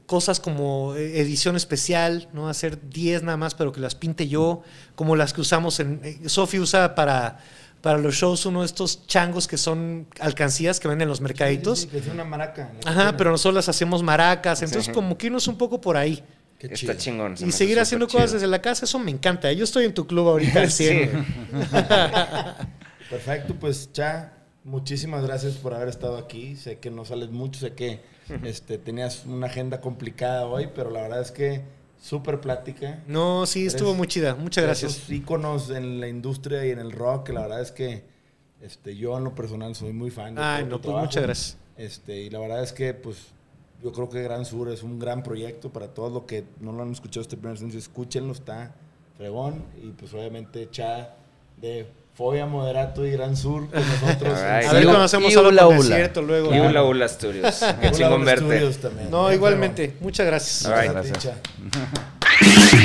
cosas como eh, edición especial, ¿no? Hacer 10 nada más, pero que las pinte yo, como las que usamos en. eh, Sofi usa para, para los shows uno de estos changos que son alcancías que venden en los mercaditos. Sí, sí, es una maraca. Ajá, pero nosotros las hacemos maracas, entonces Sí. como que irnos un poco por ahí. Qué Está chido. chingón. se Y seguir haciendo chido. cosas desde la casa, eso me encanta. Yo estoy en tu club ahorita al 100. Perfecto, pues Cha, muchísimas gracias por haber estado aquí. Sé que no sales mucho, sé que este, tenías una agenda complicada hoy, pero la verdad es que súper plática. No, sí, estuvo muy chida. Muchas gracias. Esos íconos en la industria y en el rock, que la verdad es que este, yo en lo personal soy muy fan Ay, no, pues trabajo. muchas gracias. Este, y la verdad es que, pues, yo creo que Gran Sur es un gran proyecto para todos los que no lo han escuchado este primer entonces escúchenlo, está fregón. Y pues obviamente Cha de Fobia Moderato y Gran Sur con nosotros. Alright. A ver algo ula con cierto luego. Y. Ula Ula Studios. Qué chingón verte. Studios también. No, Bien igualmente. Muchas gracias. All right. fregón. Gracias.